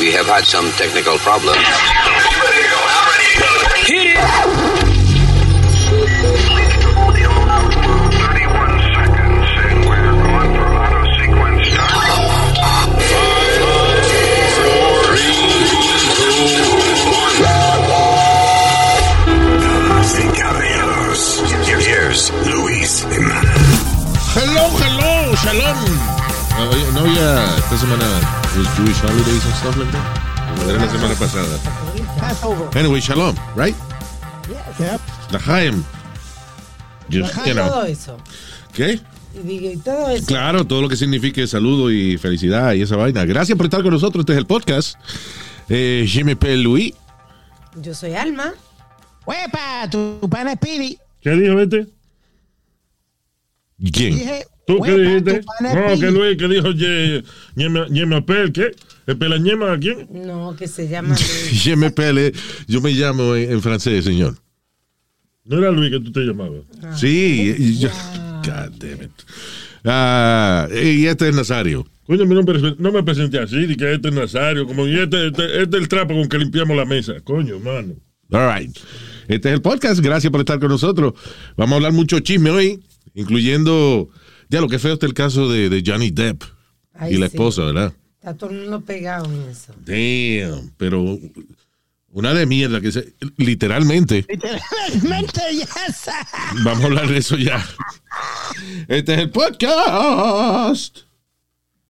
We have had some technical problems. Hit it! Damas y caballeros, here's Luis Jimenez. Hello, hello, shalom. No, oye, no había esta semana was Jewish holidays and stuff like that. Era la semana pasada. Passover. Anyway, shalom, right? Yep. L'chaim. Just, you know. todo eso. ¿Qué? Y todo eso. Claro, todo lo que signifique saludo y felicidad y esa vaina. Gracias por estar con nosotros. Este es el podcast. Eh, m'appelle Luis. Yo soy Alma. ¡Huepa! Tu pana Speedy. ¿Qué dijo este? ¿Quién? Dije, ¿Tú qué "Huepa, dijiste? No, que Speedy". Luis, que dijo Ye- Ñema Ñema Pel, ¿qué? ¿El pelañema a quién? No, que se llama Luis. Je m'appelle. Yo me llamo en, en francés, señor. No era Luis que tú te llamabas. Sí. y yo- God damn it. Ah, y este es Nazario. Coño, no no me presenté así, di que este es Nazario, como y este, este, este es el trapo con que limpiamos la mesa. Coño, mano. All right. Este es el podcast. Gracias por estar con nosotros. Vamos a hablar mucho chisme hoy, incluyendo. Ya lo que feo está el caso de, de Johnny Depp Ay, y la sí. esposa, ¿verdad? Está todo el mundo pegado en eso. Damn. Pero una de mierda que se. Literalmente. Literalmente, yes. Vamos a hablar de eso ya. Este es el podcast.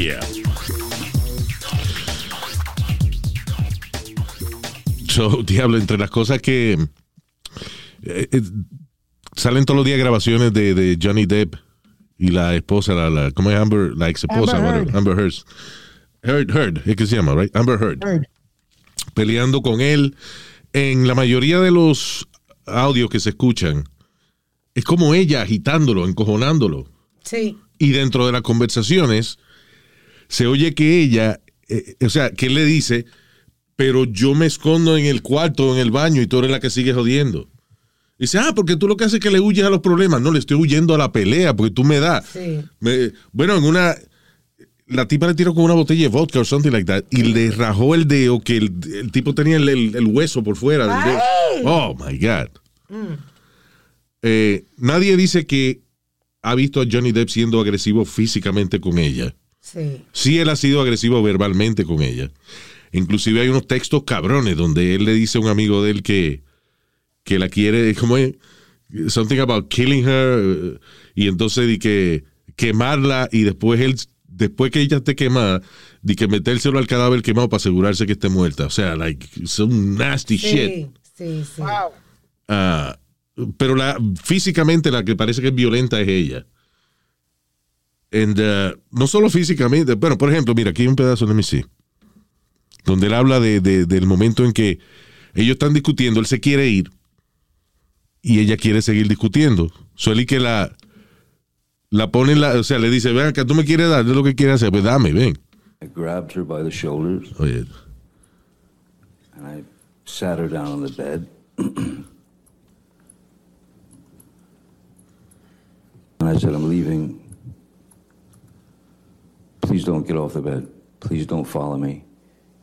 Yeah. So, diablo, entre las cosas que eh, eh, salen todos los días grabaciones de, de Johnny Depp y la esposa, la, la ¿cómo es Amber? La ex esposa, Amber Heard. Amber Heard. Heard, Heard, es que se llama, right? Amber Heard. Heard. Peleando con él. En la mayoría de los audios que se escuchan, es como ella agitándolo, encojonándolo. Sí. Y dentro de las conversaciones se oye que ella, eh, o sea, que él le dice, pero yo me escondo en el cuarto, en el baño, y tú eres la que sigue jodiendo. Dice, ah, porque tú lo que haces es que le huyes a los problemas. No, le estoy huyendo a la pelea, porque tú me das. Sí. Me- bueno, en una. La tipa le tiró con una botella de vodka o something like that y le rajó el dedo que el, el tipo tenía el, el- el hueso por fuera. del dedo. Oh my God. Eh, nadie dice que ha visto a Johnny Depp siendo agresivo físicamente con ella. Sí. Sí, él ha sido agresivo verbalmente con ella. Inclusive hay unos textos cabrones donde él le dice a un amigo de él que, que la quiere, como es? Something about killing her. eh, Y entonces di que quemarla y después él, después que ella esté quemada, di que metérselo al cadáver quemado para asegurarse que esté muerta. O sea, like, some nasty shit. Sí, sí, sí. Ah, pero la, físicamente la que parece que es violenta es ella. And, uh, no solo físicamente, bueno, por ejemplo, mira, aquí hay un pedazo de sí donde él habla de, de- del momento en que ellos están discutiendo, él se quiere ir y ella quiere seguir discutiendo. Suele que la, la pone, en la, o sea, le dice, ven acá, tú me quieres dar, es lo que quieres hacer, pues dame, ven. I grabbed her by the shoulders and I sat her down on the bed. and I said, I'm leaving. Please don't get off the bed. Please don't follow me.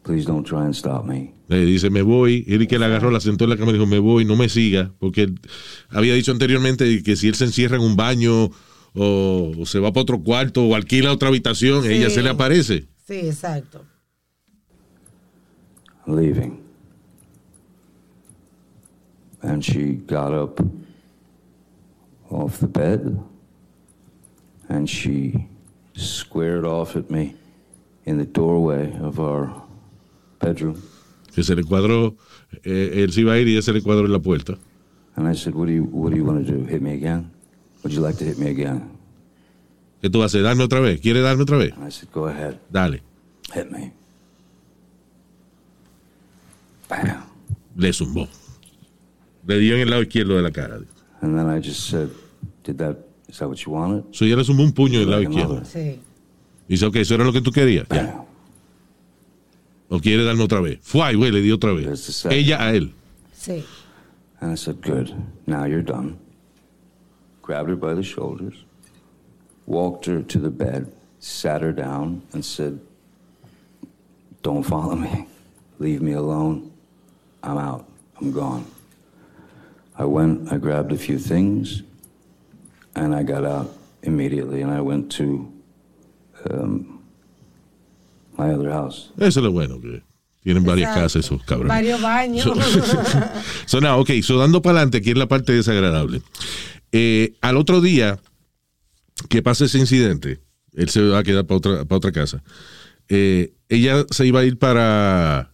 Please don't try and stop me. Le dice, me voy. Él que la agarró, la sentó en la cama y dijo, me voy, no me siga. Porque él había dicho anteriormente que si él se encierra en un baño o, o se va para otro cuarto o alquila otra habitación, Sí. ella se le aparece. Sí, exacto. leaving. And she got up off the bed and she squared off at me in the doorway of our bedroom. Que se le cuadró, eh, él se iba a ir y se le cuadró en la puerta. And I said, What do you what do you want to do? Hit me again? Would you like to hit me again? ¿Qué tú vas a hacer? ¿Darme otra vez? ¿Quiere darme otra vez? And I said, Go ahead, Dale. hit me. Bam. Le zumbó. Le dio en el lado izquierdo de la cara. And then I just said, Did that is that what you wanted? So ella le zumbó un puño en el lado Like izquierdo. another. Sí. Y dice, ok, eso era lo que tú querías. Ya. Bam. ¿O quiere darme otra vez? Fue, güey, le dio otra There's the vez. second. Ella a él. Sí. And I said, Good. Now you're done. Grabbed her by the shoulders, walked her to the bed, sat her down, and said, Don't follow me. Leave me alone. I'm out. I'm gone. I went, I grabbed a few things, and I got out immediately, and I went to um, my other house. Eso es lo bueno, que tienen varias Exacto. casas esos cabrones. Varios baños. So, now, ok, so dando para adelante, aquí es la parte desagradable. Eh, al otro día que pasa ese incidente, él se va a quedar para otra, para otra casa. Eh, ella se iba a ir para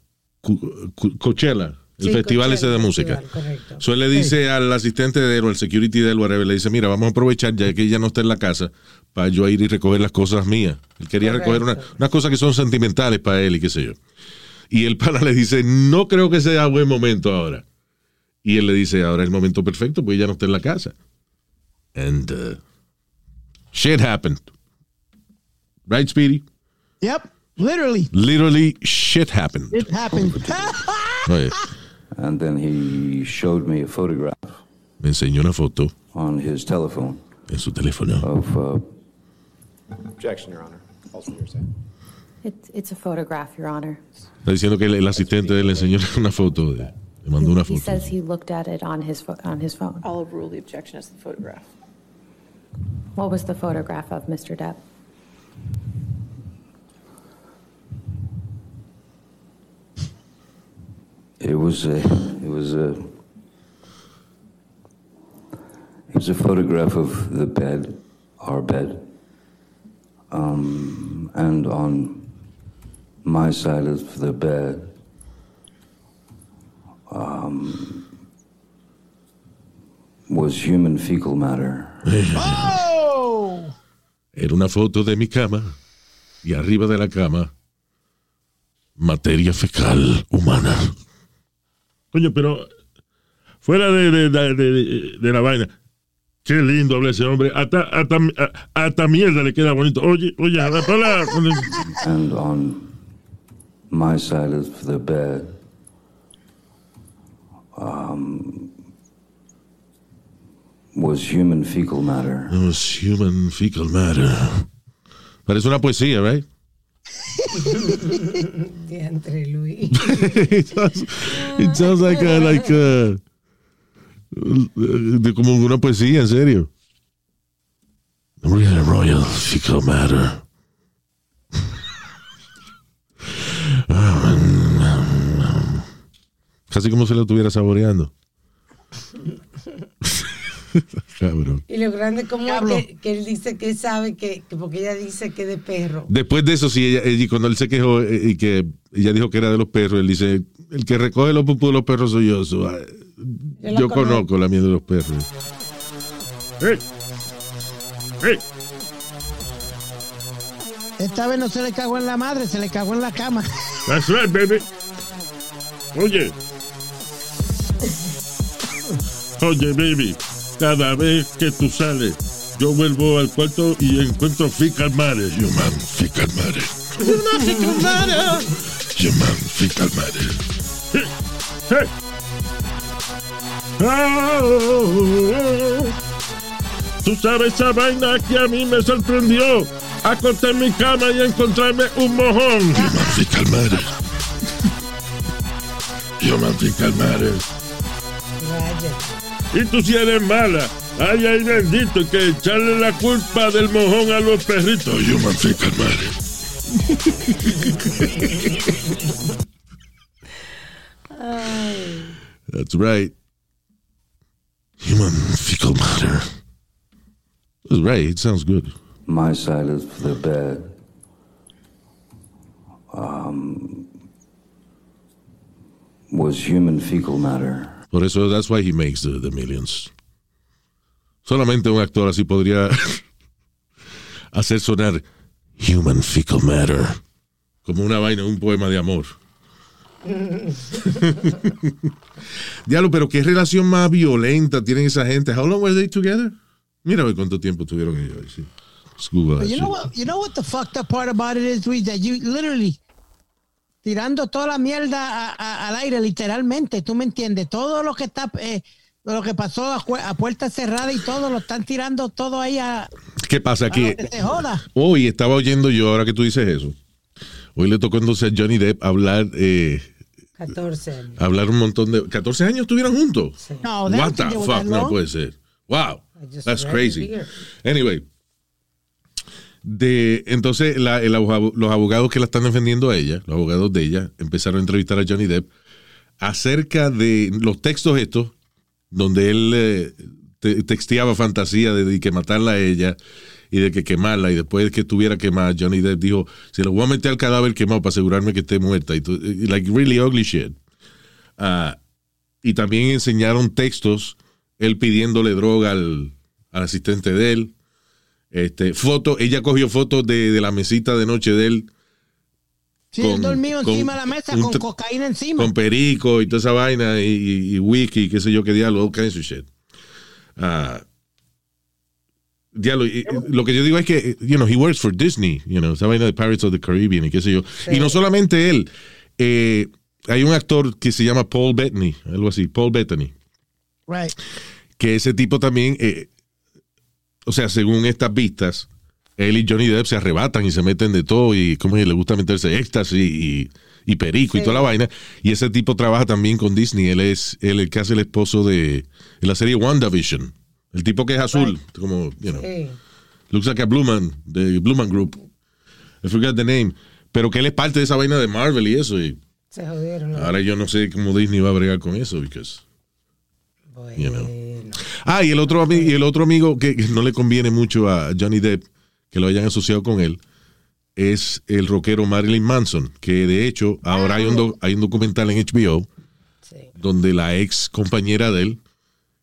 Coachella, el Sí, festival ese de música. festival, correcto. So él le dice al asistente de él o al security de él, whatever, le dice, mira, vamos a aprovechar ya que ella no está en la casa para yo ir y recoger las cosas mías. Él quería Correcto. recoger una- unas cosas que son sentimentales para él y qué sé yo. Y el pana le dice, no creo que sea buen momento ahora. Y él le dice, ahora es el momento perfecto, pues ella no está en la casa. And uh, shit happened. Right, Speedy? Yep. Literally. Literally, shit happened. It happened. Oye, And then he showed me a photograph me enseñó una foto on his telephone en su teléfono. of uh, Objection, Your Honor. Also hearsay. It's, it's a photograph, Your Honor. Está diciendo que el, el asistente de él le enseñó una foto, de- le mandó una foto. He says he looked at it on his, on his phone. I'll overrule the objection as the photograph. What was the photograph of, Mr. Depp? It was a, it was a, it was a photograph of the bed, our bed, um, and on my side of the bed, um, was human fecal matter. oh! Era una foto de mi cama y arriba de la cama, materia fecal humana. Coño, pero fuera de, de- de- de- la vaina. Qué lindo habla ese hombre. Hasta, hasta, hasta mierda le queda bonito. Oye, oye, habla, habla. And on my side of the bed, um, was human fecal matter. It was human fecal matter. Parece una poesía, right? It, sounds, it sounds like a, like a- de como una poesía, en serio. Real royal fecal matter. Casi como si lo estuviera saboreando. Cabrón. Y lo grande como es que, que él dice que sabe que, que porque ella dice que de perro. Después de eso, sí, ella, ella- cuando él se quejó eh, y que ella dijo que era de los perros, él dice, el que recoge los pupú de los perros soy yo. so, ah, Yo conozco. conozco la mierda de los perros. Hey. Hey. Esta vez no se le cagó en la madre, se le cagó en la cama. That's right, baby. Oye. Oye, baby. Cada vez que tú sales, yo vuelvo al cuarto y encuentro fecal matter. Human fecal matter. Human fecal matter. Hey. Hey. Oh, Tú sabes esa vaina que a mí me sorprendió. acosté mi cama y encontrarme un mojón. Human fecal matter. Human fecal matter. Y tú si eres mala. Ay, ay, bendito, que echarle la culpa del mojón a los perritos. Human fecal matter. That's right. Human fecal matter. That's right. It sounds good. My side of the bed um, was human fecal matter. Por eso, that's why he makes the, the millions. Solamente un actor así podría hacer sonar human fecal matter como una vaina, un poema de amor. Diablo, pero qué relación más violenta tienen esa gente. How long were they together? Mira cuánto tiempo tuvieron ellos. Sí. You know what? You know what the fucked up part about it is, Luis, that you literally tirando toda la mierda a- a- al aire, literalmente. ¿Tú me entiendes? Todo lo que está, eh, lo que pasó a, pu- a puerta cerrada y todo lo están tirando todo ahí a, ¿Qué pasa a aquí? Hoy estaba oyendo yo, ahora que tú dices eso. Hoy le tocó entonces a Johnny Depp hablar, eh, 14 años. hablar un montón de. ¿14 años estuvieron juntos? No, they What the fuck? No puede ser. Wow. That's crazy. Anyway. De, entonces, los abogados que la están defendiendo a ella, los abogados de ella, empezaron a entrevistar a Johnny Depp acerca de los textos estos, donde él eh, te- texteaba fantasía de, de que matarla a ella y de que quemarla, y después que estuviera quemada, Johnny Depp dijo, se lo voy a meter al cadáver quemado para asegurarme que esté muerta. Y like really ugly shit. Ah, y también enseñaron textos, él pidiéndole droga al, al asistente de él. Este, foto, ella cogió fotos de, de la mesita de noche de él Sí, Con- él dormido encima de la mesa con cocaína encima. con perico y toda esa vaina y, y, y wiki, qué sé yo, qué diablo, all kinds of shit. Ah, diablo, y- lo que yo digo es que, you know, he works for Disney, you know, esa vaina de Pirates of the Caribbean y qué sé yo. Y no solamente él, eh, hay un actor que se llama Paul Bettany, algo así, Paul Bettany, Right. que ese tipo también, eh, o sea, según estas vistas, él y Johnny Depp se arrebatan y se meten de todo y como le gusta meterse éxtasis y, y perico y toda la vaina. Y ese tipo trabaja también con Disney. Él es él el que hace el esposo de la serie WandaVision. El tipo que es azul, como, you know, Sí. looks like a Blue Man, de Blue Man Group. I forgot the name. Pero que él es parte de esa vaina de Marvel y eso. Y Se jodieron. los- ahora yo no sé cómo Disney va a bregar con eso. Because, Bueno. you know. Ah, y el otro, y el otro amigo que, no le conviene mucho a Johnny Depp que lo hayan asociado con él es el rockero Marilyn Manson, que de hecho ahora hay un, do- hay un documental en HBO Sí. donde la ex compañera de él,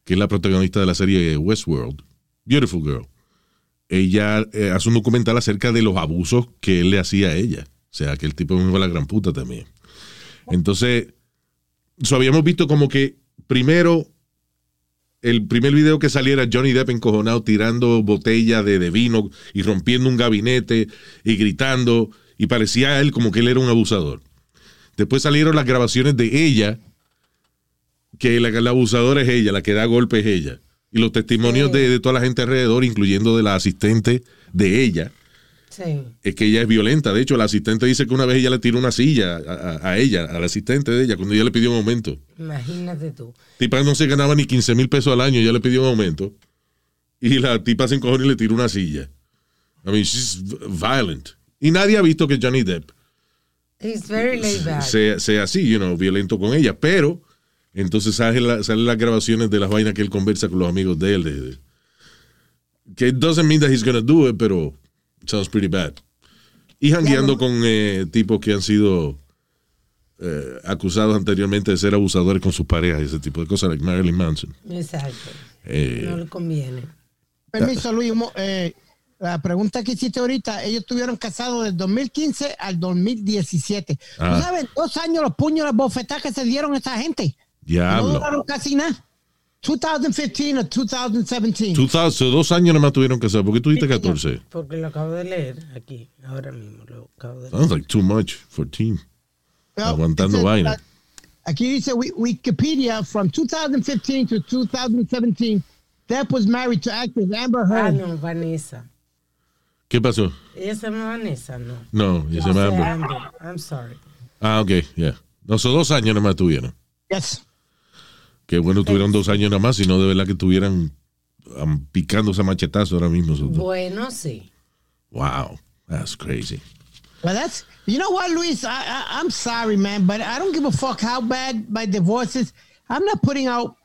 que es la protagonista de la serie Westworld, Beautiful Girl, ella eh, hace un documental acerca de los abusos que él le hacía a ella. O sea, que el tipo es la gran puta también. Entonces, so, habíamos visto como que primero el primer video que saliera Johnny Depp encojonado tirando botella de, de vino y rompiendo un gabinete y gritando y parecía a él como que él era un abusador. Después salieron las grabaciones de ella, que la, la abusadora es ella, la que da golpes es ella. Y los testimonios de, de toda la gente alrededor, incluyendo de la asistente de ella, Sí. es que ella es violenta. De hecho, la asistente dice que una vez ella le tiró una silla a, a- a ella, al asistente de ella, cuando ella le pidió un aumento. Imagínate tú. Tipa no se ganaba ni 15 mil pesos al año, ya le pidió un aumento. Y la tipa se encojó y le tiró una silla. I mean, she's violent. Y nadie ha visto que Johnny Depp He's very laid back. sea, sea así, you know, violento con ella. Pero entonces salen la- las grabaciones de las vainas que él conversa con los amigos de él. de- de- que it doesn't mean that he's gonna do it, pero sounds pretty bad. Y jangueando con eh, tipos que han sido eh, acusados anteriormente de ser abusadores con sus parejas y ese tipo de cosas, like Marilyn Manson. Exacto. Eh, No le conviene. Permiso, Luis. eh, la pregunta que hiciste ahorita, ellos estuvieron casados del 2015 al 2017. Ah. ¿Tú sabes dos años los puños, las bofetadas que se dieron a esa gente? No diablo. duraron casi nada. 2015 o 2017. 2000, so dos años nomás tuvieron que hacer. ¿Por qué tú dijiste 14? Porque lo acabo de leer aquí, ahora mismo lo acabo de leer. Sounds like too much for team. Well, Aguantando it says, vaina. Aquí dice Wi- Wikipedia, from 2015 to 2017, Depp was married to actress Amber Ah, Heard. no, Vanessa. ¿Qué pasó? Ella se llama Vanessa, ¿no? No, ya se llama Amber. Amber. I'm sorry. Ah, ok, yeah. No, son dos años nada más tuvieron. Yes. Qué bueno, tuvieron dos años nada más, si no de verdad que estuvieran um, picándose a machetazo ahora mismo. Bueno, sí. Wow, that's crazy. But that's you know what, Luis. I, I I'm sorry, man, but I don't give a fuck how bad my divorce is. I'm not putting out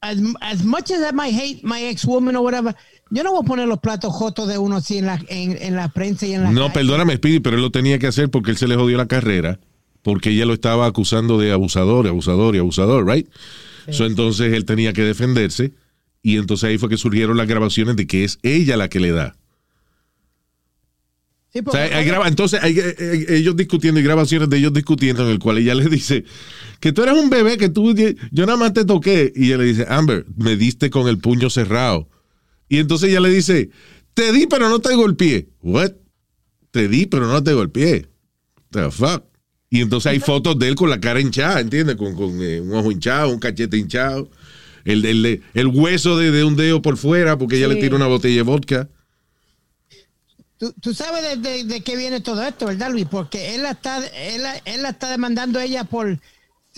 as as much as I might hate my ex woman or whatever. Yo no voy a poner los platos jotos de uno así en la en, en la prensa y en la No, calle. perdóname, Speedy, pero él lo tenía que hacer porque él se le jodió la carrera, porque ella lo estaba acusando de abusador, abusador y abusador, right? So, entonces él tenía que defenderse y entonces ahí fue que surgieron las grabaciones de que es ella la que le da. Sí, O porque- sea, hay graba- entonces hay eh, eh, ellos discutiendo y grabaciones de ellos discutiendo en el cual ella le dice que tú eres un bebé, que tú, yo nada más te toqué. Y ella le dice, Amber, me diste con el puño cerrado. Y entonces ella le dice, te di pero no te golpeé. What? Te di pero no te golpeé. The fuck? Y entonces hay fotos de él con la cara hinchada, ¿entiendes? Con, con, eh, un ojo hinchado, un cachete hinchado. El, el, el hueso de, de un dedo por fuera porque ella Sí. le tira una botella de vodka. Tú, tú sabes de, de- de qué viene todo esto, ¿verdad, Luis? Porque él la está, él, él la está demandando a ella por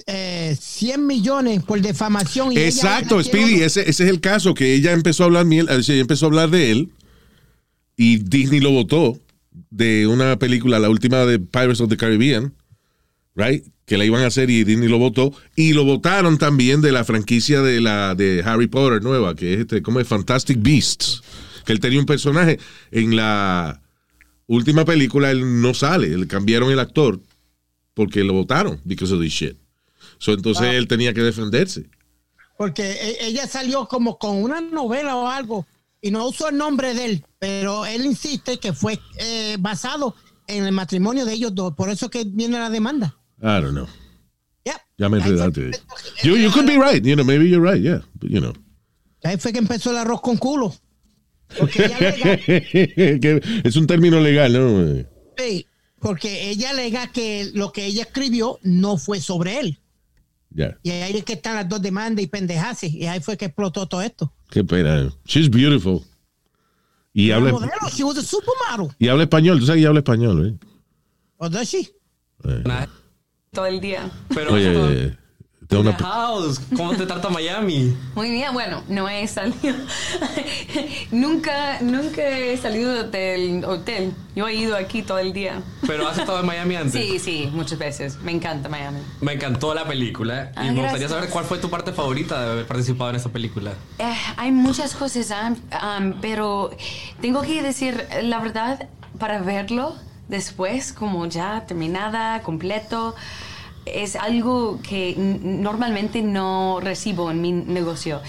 eh, 100 millones por defamación. Y ella Exacto, quiere- Speedy, ese, ese es el caso, que ella empezó a hablar ella empezó a hablar de él y Disney lo votó de una película, la última de Pirates of the Caribbean, right? Que la iban a hacer y Disney lo votó y lo votaron también de la franquicia de la de Harry Potter nueva, que es este, como es Fantastic Beasts, que él tenía un personaje en la última película él no sale, le cambiaron el actor porque lo votaron because of this shit. So, entonces él tenía que defenderse. Porque e- ella salió como con una novela o algo y no usó el nombre de él, pero él insiste que fue eh, basado en el matrimonio de ellos dos. Por eso que viene la demanda. I don't know. Yeah. Ya me enredaste. You, you could be right. You know, maybe you're right. Yeah. But, you know. Ahí fue que empezó el arroz con culo. Porque ella es un término legal, ¿no? sí, porque ella alega que lo que ella escribió no fue sobre él. Ya. Y ahí es que están las dos demandas y pendejas. Y ahí fue que explotó todo esto. Qué pena. She's beautiful. Y habla, modelo, she was a supermodel. y habla español. Tú sabes que habla español, ¿eh? ¿O does she? Todo el día. Pero Oye, tengo una, House, ¿cómo te trata Miami? Muy bien, bueno, no he salido. nunca, nunca he salido del hotel. Yo he ido aquí todo el día. Pero has estado en Miami antes. Sí, sí, muchas veces. Me encanta Miami. Me encantó la película y Ah, me gustaría saber cuál fue tu parte favorita de haber participado en esta película. Eh, hay muchas cosas, ah, um, pero tengo que decir la verdad para verlo después, como ya terminada, completo. Es algo que normalmente no recibo en mi negocio.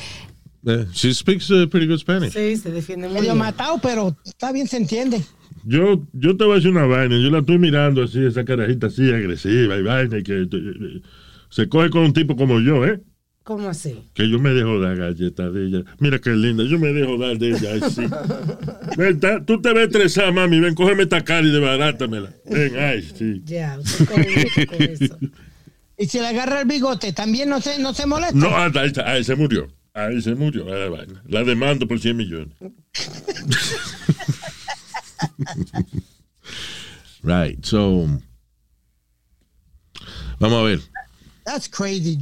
eh, she speaks uh, pretty good Spanish. Sí, se defiende muy Medio bien. matado, pero está bien, se entiende. Yo, yo te voy a decir una vaina. Yo la estoy mirando así, esa carajita así agresiva y vaina. y Que, eh, se coge con un tipo como yo, ¿eh? ¿Cómo así? Que yo me dejo dar galletas de ella. Mira qué linda, yo me dejo dar de ella. sí. Ven, ta- tú te ves estresada, mami. Ven, cógeme esta cara y desbarátamela. Ven, ay, sí. Ya, usted coge mucho con eso. Y si le agarra el bigote, también no se, no se molesta. No, ah, ahí, está, ahí se murió. Ahí se murió. La, la demando por 100 millones. Right. So, vamos a ver. That's crazy.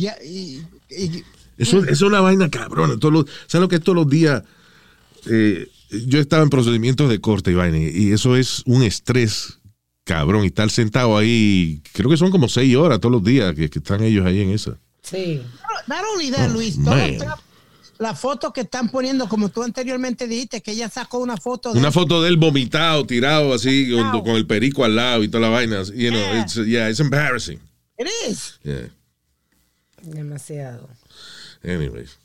Y- Eso, eso es una vaina cabrona. Todos los, ¿Sabes lo que es todos los días? Eh, yo estaba en procedimientos de corte y vaina, y eso es un estrés cabrón. Y estar sentado ahí, creo que son como seis horas todos los días que, que están ellos ahí en esa. Sí. Not only that, Oh, Luis, todo man. está- la foto que están poniendo, como tú anteriormente dijiste, que ella sacó una foto de Una foto de él vomitado, tirado así, con, con el perico al lado y toda la vaina. You know, Yeah. it's, yeah, it's embarrassing. It is. Yeah. Demasiado. Anyways.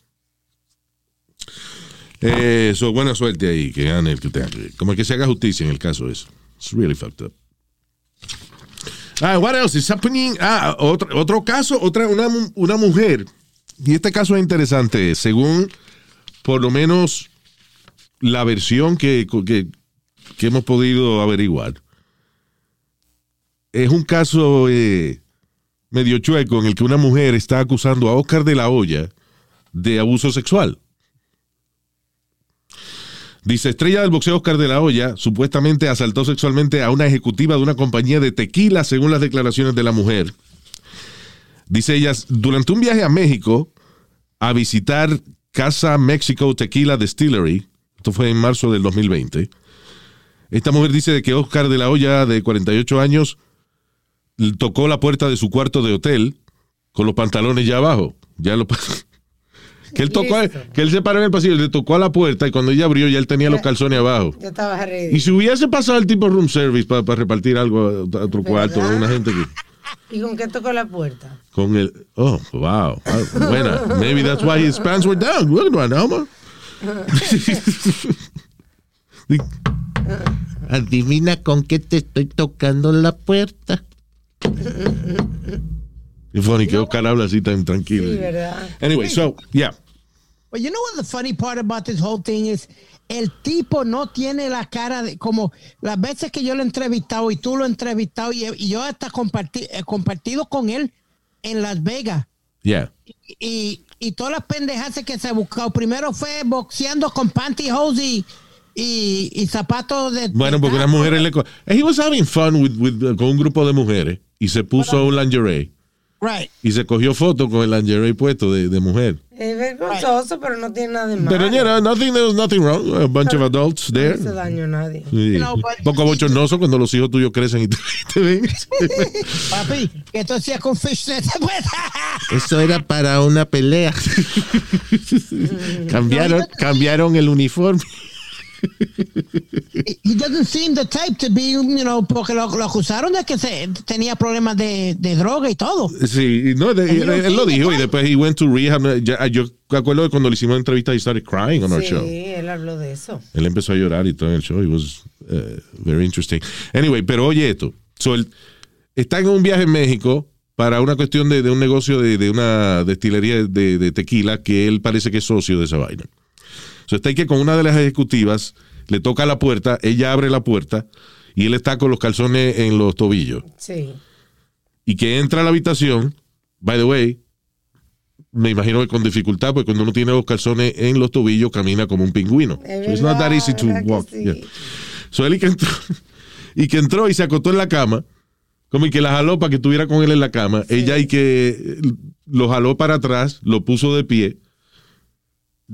Eh, so, buena suerte ahí, que gane el que tenga. Como que se haga justicia en el caso eso. It's really fucked up. Ah, what else is happening? Ah, otro, otro caso, otra, una, una mujer. Y este caso es interesante. Según, por lo menos, la versión que, que, que hemos podido averiguar. Es un caso eh, medio chueco en el que una mujer está acusando a Oscar de la Hoya de abuso sexual. Dice, estrella del boxeo Oscar de la Hoya supuestamente asaltó sexualmente a una ejecutiva de una compañía de tequila, según las declaraciones de la mujer. Dice ella, durante un viaje a México a visitar Casa Mexico Tequila Distillery, esto fue en marzo del 2020, esta mujer dice que Oscar de la Hoya, de 48 años, tocó la puerta de su cuarto de hotel con los pantalones ya abajo. Ya lo que él tocó, que él se paró en el pasillo, le tocó a la puerta y cuando ella abrió ya él tenía los calzones abajo. Ya estaba ready. Y si hubiese pasado el tipo room service para repartir algo a a otro cuarto, a una gente que ¿Y con qué tocó la puerta? con el oh wow ah, buena maybe that's why his pants were down Look at Alma. Adivina con qué te estoy tocando la puerta. Y funny que Oscar habla así tan tranquilo. Sí, ¿verdad? Anyway, so yeah. But you know what the funny part about this whole thing is? El tipo no tiene la cara de como las veces que yo lo he entrevistado y tú lo has entrevistado y, y yo hasta comparti- he compartido con él en Las Vegas Yeah. y, y todas las pendejas que se ha buscado. Primero fue boxeando con pantyhose y, y, y zapatos de. Bueno, porque unas mujeres le co- He was having fun with, with- con un grupo de mujeres y se puso un lingerie Right. y se cogió foto con el lingerie puesto de, de mujer. Es vergonzoso, pero no tiene nada de malo. Pero you know, nothing, there was nothing wrong. A bunch of adults No there. hizo daño a nadie. Sí. Poco bochornoso cuando los hijos tuyos crecen y te, te ven. Papi, que esto hacía con fishnet. Eso era para una pelea. cambiaron, cambiaron el uniforme. He doesn't seem the type to be, you know, porque lo, lo acusaron de que se, tenía problemas de, de droga y todo. Sí, no, de- él, él lo dijo y después he went to rehab. Ya- yo me acuerdo de cuando le hicimos la entrevista, he started crying on our Sí, show. él habló de eso. Él empezó a llorar y todo en el show. It was uh, very interesting. Anyway, pero oye esto. So, él está en un viaje en México para una cuestión de, de un negocio de, de una destilería de, de tequila que él parece que es socio de esa vaina. So, está ahí que con una de las ejecutivas le toca la puerta, ella abre la puerta y él está con los calzones en los tobillos. Sí. Y que entra a la habitación, by the way, me imagino que con dificultad, porque cuando uno tiene los calzones en los tobillos camina como un pingüino. Es So it's not that easy to ¿verdad que walk. sí? Yeah. So él y que entró, y que entró y se acostó en la cama, como y que la jaló para que estuviera con él en la cama. Ella y que lo jaló para atrás, lo puso de pie,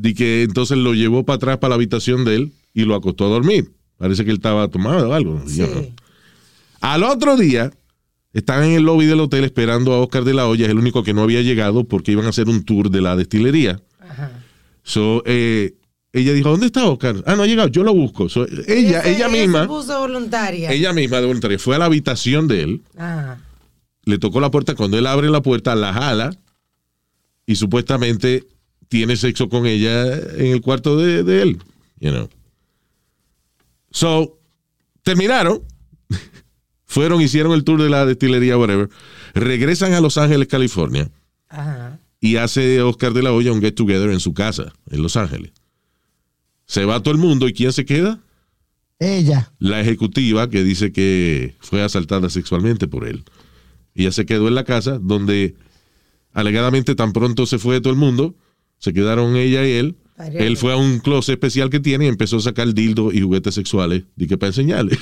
y que entonces lo llevó para atrás para la habitación de él y lo acostó a dormir. Parece que él estaba tomado o algo. Al otro día, estaban en el lobby del hotel esperando a Oscar de la Hoya, es el único que no había llegado porque iban a hacer un tour de la destilería. So, eh, ella dijo, ¿dónde está Oscar? Ah, no ha llegado, yo lo busco. So, ella, se- ella se misma, puso voluntaria. ella misma de voluntaria, fue a la habitación de él, Ah, le tocó la puerta, cuando él abre la puerta, la jala y supuestamente tiene sexo con ella en el cuarto de, de él. You know. So, terminaron, fueron, hicieron el tour de la destilería, whatever, regresan a Los Ángeles, California, ajá. y hace Oscar de la Hoya un get together en su casa, en Los Ángeles. Se va todo el mundo, ¿y quién se queda? Ella. la ejecutiva que dice que fue asaltada sexualmente por él. Ella se quedó en la casa donde alegadamente tan pronto se fue todo el mundo, se quedaron ella y él. Él fue a un closet especial que tiene y empezó a sacar dildo y juguetes sexuales, y que para enseñarle.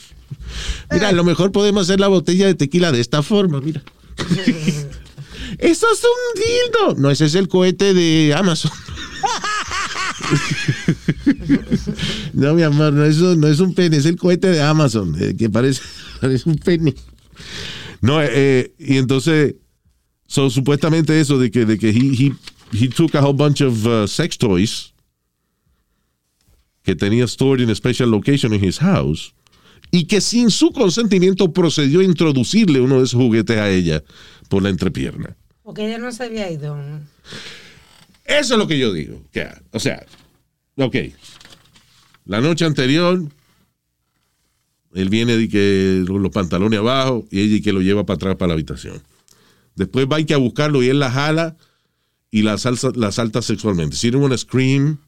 mira, a lo mejor podemos hacer la botella de tequila de esta forma, mira. Eso es un dildo. No, ese es el cohete de Amazon. No, mi amor, no es, un- no es un pene, es el cohete de Amazon, eh, que parece, parece un pene. No, eh, eh, y entonces, so, supuestamente eso de que, de que he, he, he took a whole bunch of uh, sex toys que tenía stored in a special location in his house y que sin su consentimiento procedió a introducirle uno de esos juguetes a ella por la entrepierna. Porque ella no se había ido. Eso es lo que yo digo. o sea, ok. La noche anterior, él viene de que los pantalones abajo y ella y que lo lleva para atrás para la habitación. Después va y que a buscarlo y él la jala y la, salsa, la salta sexualmente. Si no scream,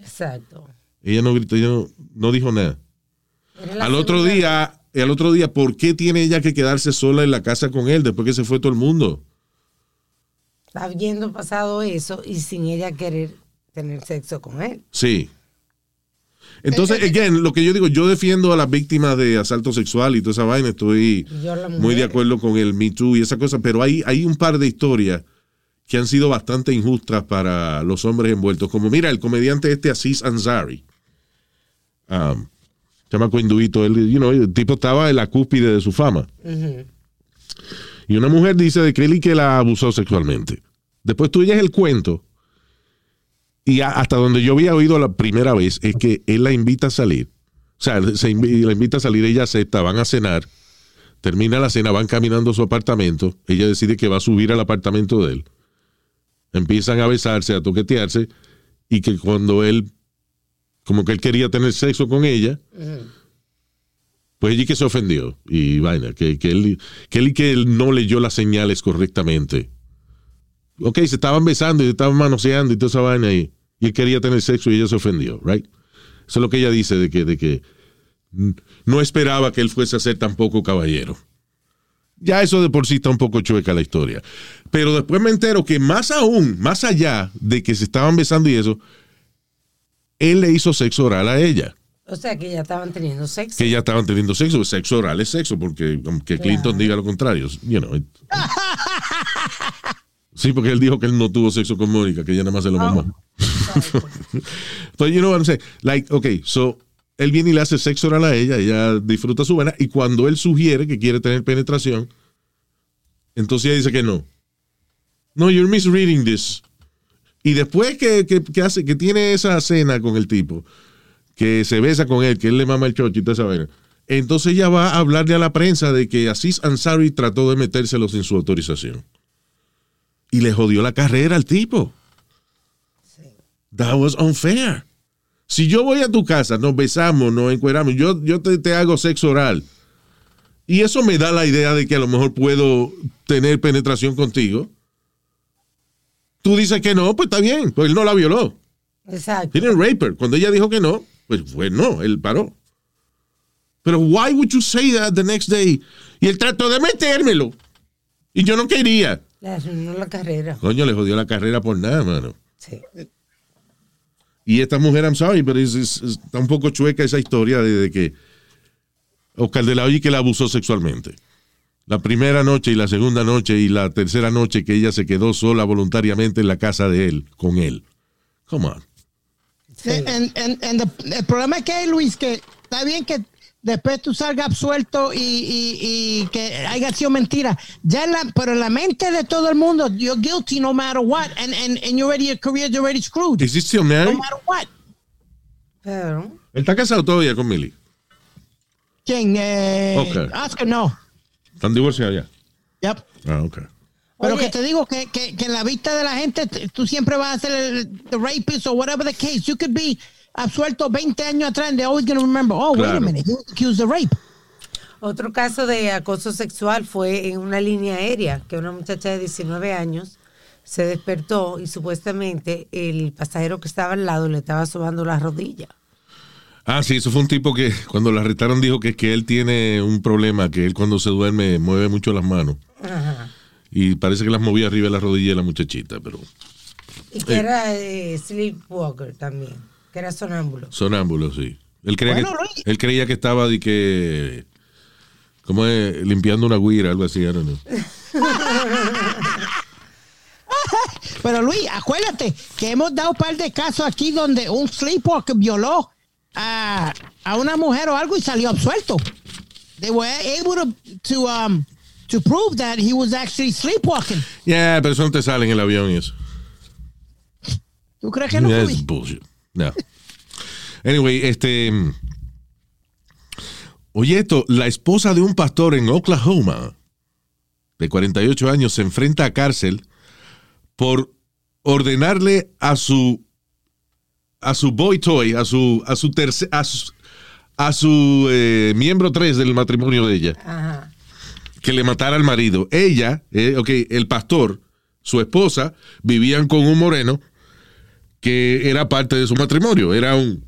Exacto. ella no gritó, ella no, no dijo nada. Al otro día, al otro día, ¿por qué tiene ella que quedarse sola en la casa con él después que se fue todo el mundo? Habiendo pasado eso y sin ella querer tener sexo con él. Sí. Entonces, again, lo que yo digo, yo defiendo a las víctimas de asalto sexual y toda esa vaina, estoy muy de acuerdo con el Me Too y esa cosa, pero hay, hay un par de historias que han sido bastante injustas para los hombres envueltos. Como mira, el comediante este Aziz Ansari. Um, chamaco hinduito, él, you know, el tipo estaba en la cúspide de su fama. Y una mujer dice de que él y que la abusó sexualmente. Después tú oyes el cuento. Y a- hasta donde yo había oído la primera vez es que él la invita a salir. O sea, se la invita a salir, ella acepta, van a cenar. Termina la cena, van caminando a su apartamento. Ella decide que va a subir al apartamento de él. Empiezan a besarse, a toquetearse. Y que cuando él, como que él quería tener sexo con ella, pues ella que se ofendió. Y vaina, que, que él, que él que él no leyó las señales correctamente. Ok, se estaban besando y se estaban manoseando y toda esa vaina y, y él quería tener sexo y ella se ofendió, right? Eso es lo que ella dice de que, de que no esperaba que él fuese a ser tampoco caballero. Ya eso de por sí está un poco chueca la historia. Pero después me entero que más aún, más allá de que se estaban besando y eso, él le hizo sexo oral a ella. O sea que ya estaban teniendo sexo. Que ya estaban teniendo sexo. Sexo oral es sexo, porque aunque Clinton diga lo contrario, you know, it- Sí, porque él dijo que él no tuvo sexo con Mónica, que ella nada más se lo mamó. But you know what I'm saying? Like, okay, so él viene y le hace sexo oral a ella, ella disfruta su vena, y cuando él sugiere que quiere tener penetración, entonces ella dice que no. No, you're misreading this. Y después que, que- que hace, que tiene esa cena con el tipo, que se besa con él, que él le mama el chocho y toda esa vaina, entonces ella va a hablarle a la prensa de que Aziz Ansari trató de metérselos sin su autorización. Y le jodió la carrera al tipo. That was unfair. Si yo voy a tu casa, nos besamos, nos encueramos, yo, yo te, te hago sexo oral. Y eso me da la idea de que a lo mejor puedo tener penetración contigo. Tú dices que no, pues está bien, pues él no la violó. Exacto. Tiene raper. Cuando ella dijo que no, pues fue no, él paró. Pero why would you say that the next day? Y él trató de metérmelo. Y yo no quería. Le arruinó la carrera. Coño, le jodió la carrera por nada, mano. Sí. Y esta mujer, I'm sorry, pero es- es- está un poco chueca esa historia de, que Oscar de la Hoya que la abusó sexualmente. La primera noche y la segunda noche y la tercera noche que ella se quedó sola voluntariamente en la casa de él, con él. Come on. El problema es que Luis, que está bien que después tú salgas absuelto y, y- y que haya sido mentira. Ya en la, pero en la mente de todo el mundo, you're guilty no matter what. And, and, and you're already, your career is already screwed. Is he still No married? matter what. Pero, Él está casado todavía con Millie. ¿Quién? Eh, Ok. Oscar, no. Están divorciados ya. Yep. Ah, ok. Pero Oye. que te digo que, que, que en la vista de la gente, tú siempre vas a ser el the rapist or whatever the case. You could be absuelto 20 años atrás and they're always going to remember, oh, wait a minute, he was accused of rape. otro caso de acoso sexual fue en una línea aérea, que una muchacha de 19 años se despertó y supuestamente el pasajero que estaba al lado le estaba sobando la rodilla. Ah, sí, eso fue un tipo que cuando lo arrestaron dijo que, que él tiene un problema, que él cuando se duerme mueve mucho las manos. Ajá. Y parece que las movía arriba de la rodilla de la muchachita, pero Y que Eh. era eh, sleepwalker también, que era sonámbulo. sonámbulo, sí. Él creía, Bueno, que, él creía que estaba de que, ¿cómo es? Limpiando una guira, algo así, don't know. Pero Luis, acuérdate que hemos dado un par de casos aquí donde un sleepwalker violó a, a una mujer o algo y salió absuelto. They were able to, to, um, to prove that he was actually sleepwalking. Yeah, pero eso no te sale en el avión y eso. ¿Tú crees que no, it's bullshit. No. Anyway, este. Oye, esto, la esposa de un pastor en Oklahoma, de 48 años, se enfrenta a cárcel por ordenarle a su a su boy toy, a su a su tercer a su, a su, eh, miembro 3 del matrimonio de ella, Ajá. que le matara al marido. Ella, eh, ok, el pastor, su esposa, vivían con un moreno que era parte de su matrimonio. Era un,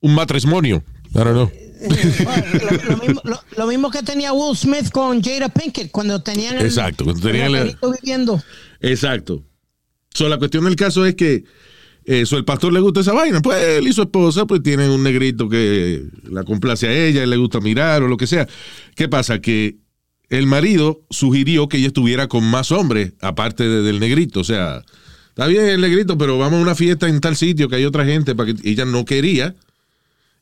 un matrimonio. I don't know. lo, lo mismo, lo- lo mismo que tenía Will Smith con Jada Pinkett cuando tenían el, Exacto, cuando tenían el perrito viviendo. Exacto. So, la cuestión del caso es que Eso, el pastor le gusta esa vaina. Pues él y su esposa, pues tienen un negrito que la complace a ella, él le gusta mirar o lo que sea. ¿Qué pasa? Que el marido sugirió que ella estuviera con más hombres, aparte de- del negrito. O sea, está bien el negrito, pero vamos a una fiesta en tal sitio que hay otra gente, para que ella no quería.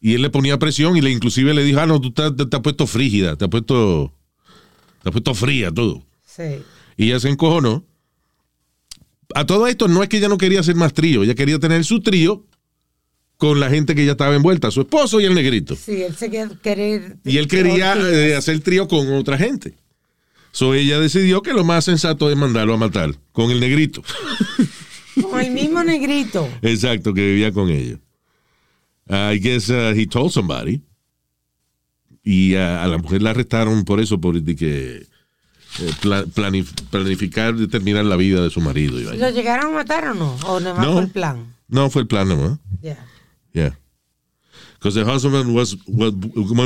Y él le ponía presión y le inclusive le dijo, ah, no, tú te, te- te has puesto frígida, te has puesto, te has puesto fría todo. Sí. Y ella se encojonó. A todo esto no es que ella no quería hacer más trío, ella quería tener su trío con la gente que ya estaba envuelta, su esposo y el negrito. Sí, él se quería querer. Y él quería eh, hacer trío con otra gente. So ella decidió que lo más sensato es mandarlo a matar con el negrito. Con el mismo negrito. Exacto, que vivía con ellos. I guess uh, he told somebody. Y uh, a la mujer la arrestaron por eso, por de que eh, pla- planif- planificar de terminar la vida de su marido. ¿Lo llegaron a matar o no? ¿O nada más No. fue el plan? No fue el plan, ¿no? Ya. Yeah. Because the husband was, was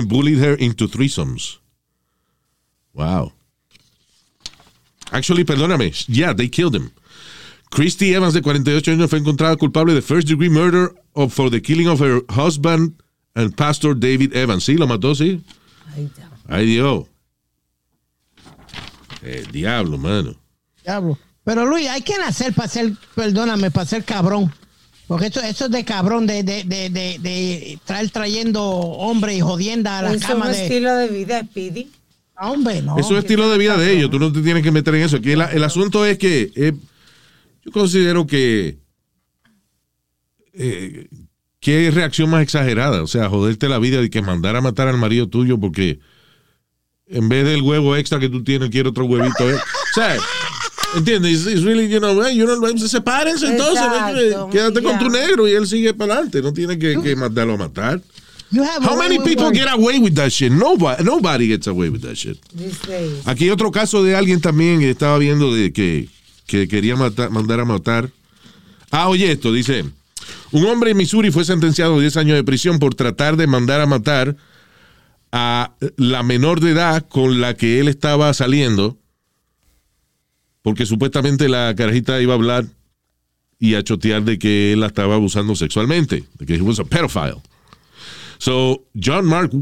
bullied her into threesomes. Wow. Actually, perdóname. Yeah, they killed him. Christy Evans, de 48 años, fue encontrada culpable de first degree murder of, for the killing of her husband and pastor David Evans. Sí, lo mató, sí. Ay, Dios. El diablo, mano. Diablo. Pero Luis, hay que nacer para ser, perdóname, para ser cabrón. Porque eso, eso es de cabrón, de, de, de, de, de traer trayendo hombre y jodienda a la Es un estilo de vida, Speedy. Hombre, no. Eso es estilo de vida de ellos. Tú no te tienes que meter en eso. Aquí el, el asunto es que eh, yo considero que eh, qué reacción más exagerada. O sea, joderte la vida de que mandar a matar al marido tuyo porque en vez del huevo extra que tú tienes, quiere otro huevito. eh. O sea, ¿entiendes? It's- it's really, you know, you know, sepárense entonces. Exacto. ¿no? Quédate con tu negro y él sigue para adelante. No tiene que, que mandarlo a matar. How many people get away with that shit? Nobody, nobody gets away with that shit. Aquí hay otro caso de alguien también que estaba viendo de que, que quería mandar a matar. Ah, oye esto, dice, un hombre en Missouri fue sentenciado a 10 años de prisión por tratar de mandar a matar a la menor de edad con la que él estaba saliendo, porque supuestamente la carajita iba a hablar y a chotear de que él la estaba abusando sexualmente, de que he was a pedophile. So, John Mark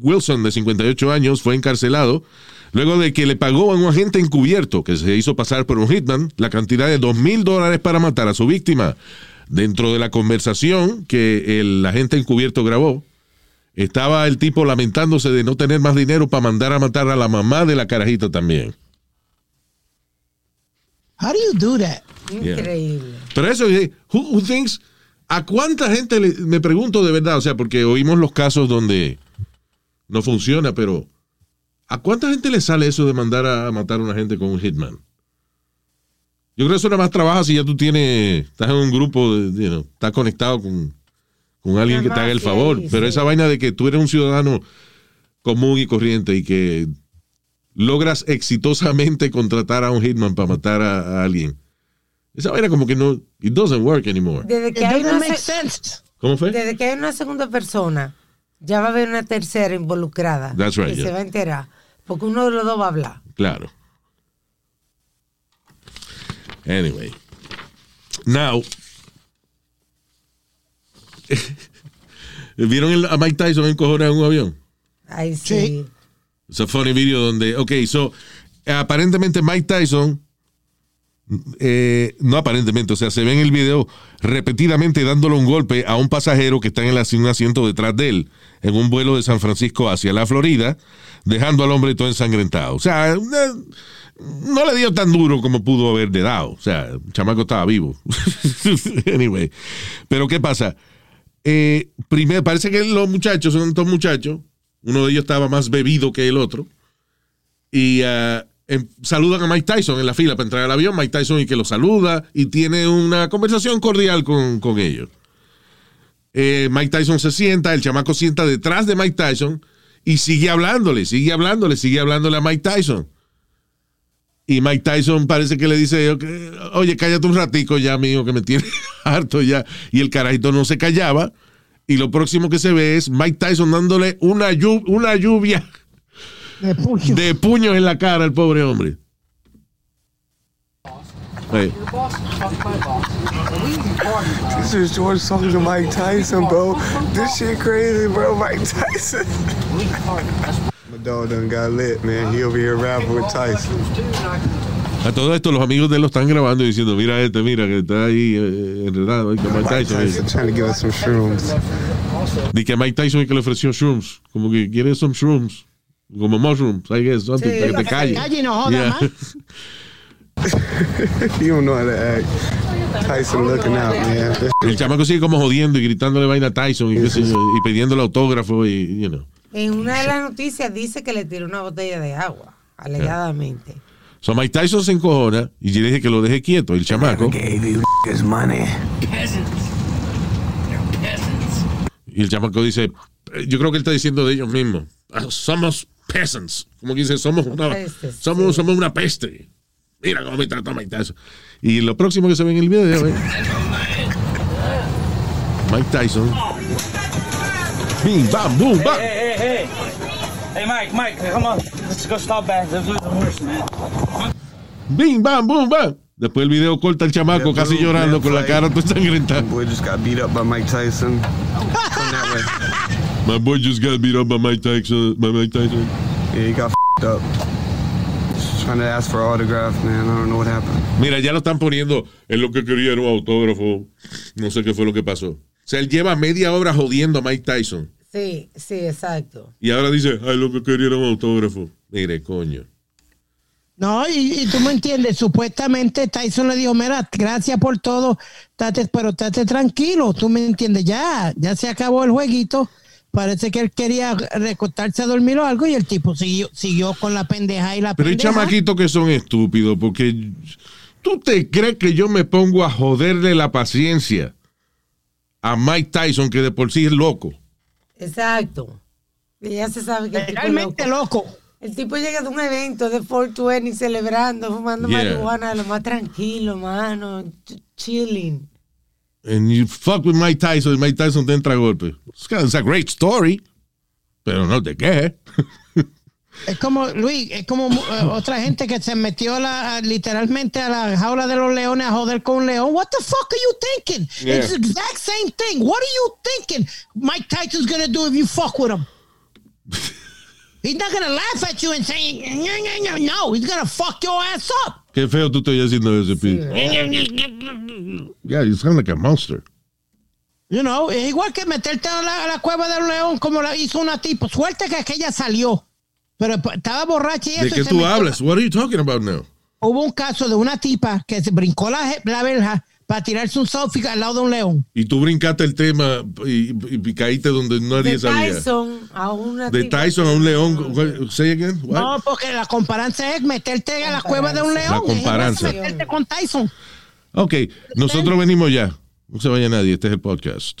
Wilson, de 58 años, fue encarcelado luego de que le pagó a un agente encubierto que se hizo pasar por un hitman la cantidad de dos mil dólares para matar a su víctima. Dentro de la conversación que el agente encubierto grabó, estaba el tipo lamentándose de no tener más dinero para mandar a matar a la mamá de la carajita también. How do you do that? Yeah. Increíble. Pero eso, eh, who, who thinks, ¿a cuánta gente le- me pregunto de verdad? O sea, porque oímos los casos donde no funciona, pero ¿a cuánta gente le sale eso de mandar a, matar a una gente con un hitman? Yo creo que eso nada más trabaja si ya tú tienes, estás en un grupo, de, you know, estás conectado con, con alguien que te haga el favor. Pero sí. esa vaina de que tú eres un ciudadano común y corriente y que logras exitosamente contratar a un hitman para matar a, a alguien. Esa vaina como que no, it doesn't work anymore. Desde It que, hay una make se- sense. ¿Cómo fue? desde que hay una segunda persona, ya va a haber una tercera involucrada. That's right, que yeah. se va a enterar. Porque uno de los dos va a hablar. Claro. Anyway. Now. ¿Vieron el- a Mike Tyson encojonado en un avión? Ahí sí. Es un funny video donde, ok, so, aparentemente Mike Tyson, eh, no aparentemente, o sea, se ve en el video repetidamente dándole un golpe a un pasajero que está en un asiento detrás de él, en un vuelo de San Francisco hacia la Florida, dejando al hombre todo ensangrentado. O sea, no le dio tan duro como pudo haberle dado. O sea, el chamaco estaba vivo. anyway, pero ¿qué pasa? Eh, primero, parece que los muchachos son dos muchachos. Uno de ellos estaba más bebido que el otro. Y ah, saludan a Mike Tyson en la fila para entrar al avión. Mike Tyson y que lo saluda y tiene una conversación cordial con, con ellos. Eh, Mike Tyson se sienta, el chamaco sienta detrás de Mike Tyson y sigue hablándole, sigue hablándole, sigue hablándole a Mike Tyson. Y Mike Tyson parece que le dice, "Ok, oye, cállate un ratico ya, mío, que me tiene harto ya. Y el carajito no se callaba. Y lo próximo que se ve es Mike Tyson dándole una, una lluvia De puño. de puños en la cara al pobre hombre. Hey. This is George talking to Mike Tyson, bro. This shit crazy, bro. Mike Tyson. My dog done got lit, man. He over here rapping with Tyson. A todo esto los amigos de él lo están grabando y diciendo, mira este, mira, que está ahí eh, enredado ahí con Mike Mike Tyson. Tyson trying to give us some shrooms. Di que Mike Tyson es que le ofreció shrooms. Como que quiere some shrooms. Como mushrooms, I guess, something, Sí, para que te que calle. te calle y no joda Yeah. más. you don't know how to act. Tyson looking out, man. El chamaco sigue como jodiendo y gritándole vaina a Tyson y, y pidiéndole autógrafo y, you know. En una de las noticias dice que le tiró una botella de agua, alegadamente. So Mike Tyson se encojona y yo le dije que lo deje quieto, el chamaco. his money. Y el chamaco dice, yo creo que él está diciendo de ellos mismos, "Ah, somos peasants. Como que dice, somos una, Pestes, somos, somos una peste. Mira cómo me trata Mike Tyson. Y lo próximo que se ve en el video es Mike Tyson. Bing, bam, boom, bam. Hey, hey, hey. Hey, Mike, Mike, come on. Let's go stop back. Let's lose the horse, man. Bing, bam, boom, bam. Después el video corta al chamaco Yeah, casi llorando con la cara toda ensangrentada. Boy just got beat up by Mike Tyson. My boy just got beat up by Mike Tyson. By Mike Tyson. Yeah, he got fed up. Just trying to ask for an autograph, man. I don't know what happened. Mira, ya lo están poniendo en lo que quería era un autógrafo. No sé qué fue lo que pasó. O sea, él lleva media hora jodiendo a Mike Tyson. Sí, sí, exacto. Y ahora dice, ay, lo que quería era un autógrafo. Mire, coño. No, y, y tú me entiendes, supuestamente Tyson le dijo, mira, gracias por todo, tate, pero estate tranquilo, tú me entiendes, ya, ya se acabó el jueguito, parece que él quería recostarse a dormir o algo y el tipo siguió, siguió con la pendeja y la Pero hay pendeja. chamaquitos que son estúpidos porque tú te crees que yo me pongo a joderle la paciencia a Mike Tyson, que de por sí es loco. Exacto. Y ya se sabe que el tipo es Realmente loco. El tipo llega de un evento de 420 celebrando, fumando Yeah. marihuana, lo más tranquilo, mano, ch- chilling. And you fuck with Mike Tyson Mike Tyson te entra a golpe. It's kind of- it's a great story. Pero no te quejes. Es como, Luis, es como eh, otra gente que se metió la, a- literalmente a la jaula de los leones a joder con un león. What the fuck are you thinking? Yeah. It's the exact same thing. What are you thinking Mike Tyson's gonna do if you fuck with him? He's not gonna laugh at you and say, "Ña, ña, ña." no, he's gonna fuck your ass up. Qué feo tú estás haciendo ese piso. Yeah, you sound like a monster. You know, es igual que meterte a la, a la cueva del león como la hizo una tipo. Suerte que aquella salió. Pero estaba borracha y eso. ¿De qué tú hablas? What are you talking about now? Hubo un caso de una tipa que se brincó la, la verja para tirarse un selfie al lado de un león. Y tú brincaste el tema y, y- y caíste donde nadie De sabía. Tyson a una De Tyson a un león. Say again? What? No, porque la comparanza es meterte a la cueva de un león. La Es comparanza. Meterte con Tyson. Ok, nosotros venimos ya. No se vaya nadie, este es el podcast.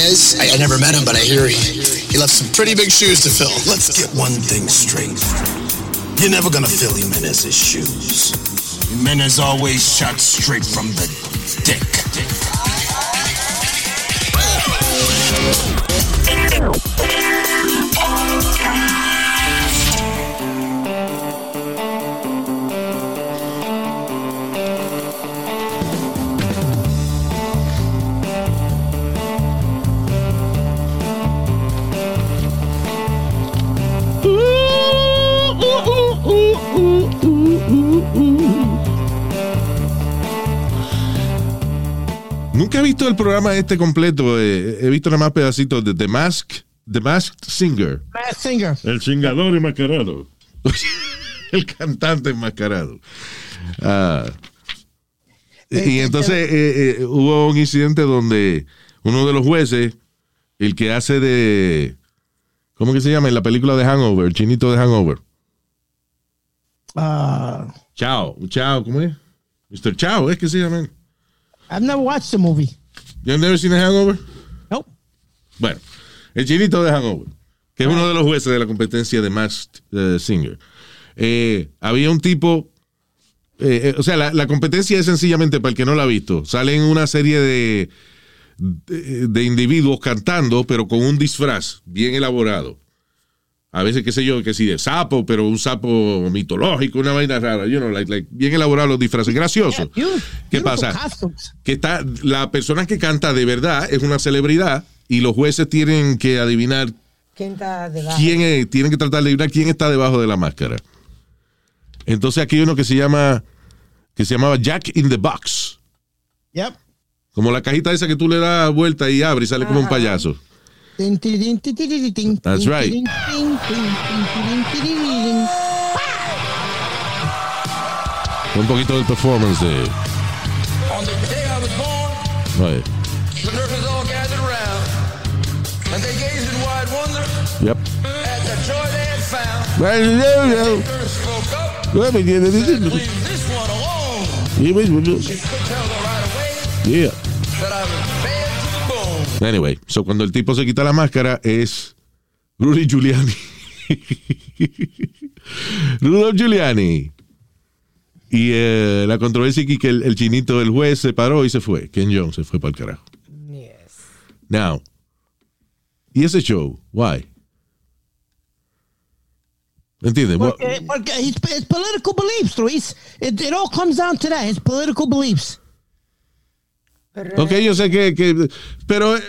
is? I, I never met him, but I hear he, he left some pretty big shoes to fill. Let's get one thing straight. You're never gonna fill Jimenez's shoes. Jimenez always shot straight from the dick. dick. Nunca he visto el programa este completo. eh, he visto nada más pedacitos de The Mask, The Masked Singer. Masked Singer. El chingador enmascarado. el cantante enmascarado. Ah, y entonces eh, eh, hubo un incidente donde uno de los jueces, el que hace de. ¿Cómo que se llama? En la película de Hangover, el chinito de Hangover. Uh, Chao, Chao, ¿cómo es? Mr. Chao, es que se llama. I've never watched the movie. You never seen a Hangover? Nope. Bueno, el chinito de Hangover, que es uno de los jueces de la competencia de Masked eh, Singer. Eh, había un tipo, eh, eh, o sea, la, la competencia es sencillamente, para el que no la ha visto, salen una serie de, de, de individuos cantando, pero con un disfraz bien elaborado. A veces, qué sé yo, que sí, de sapo, pero un sapo mitológico, una vaina rara, you know, like, like, bien elaborados los disfraces, gracioso. ¿Qué pasa? Que está, la persona que canta de verdad es una celebridad y los jueces tienen que adivinar ¿Quién está debajo? quién es, tienen que tratar de adivinar quién está debajo de la máscara. Entonces aquí hay uno que se llama, que se llamaba Jack in the Box. Yep. Como la cajita esa que tú le das vuelta y abre y sale como un payaso. That's right. Un poquito del performance de... On the day I was born, Oye, the nurses all gathered around, and they gazed in wide wonder Yep. at the joy they had found. Well, no, no. Nurse spoke up, Well, but yeah, this leave this one alone. Yeah, but- but- She could tell them right away yeah. that I was Anyway, so cuando el tipo se quita la máscara es Rudy Giuliani. Rudolph Giuliani. Y eh, la controversia aquí que el, el chinito, el juez, se paró y se fue. Ken Jones se fue para el carajo. Now, ¿y ese show? Why? ¿Entiendes? Porque, porque his, his political beliefs, Luis. It, it all comes down to that, his political beliefs. Ok, yo sé que. que- pero eh,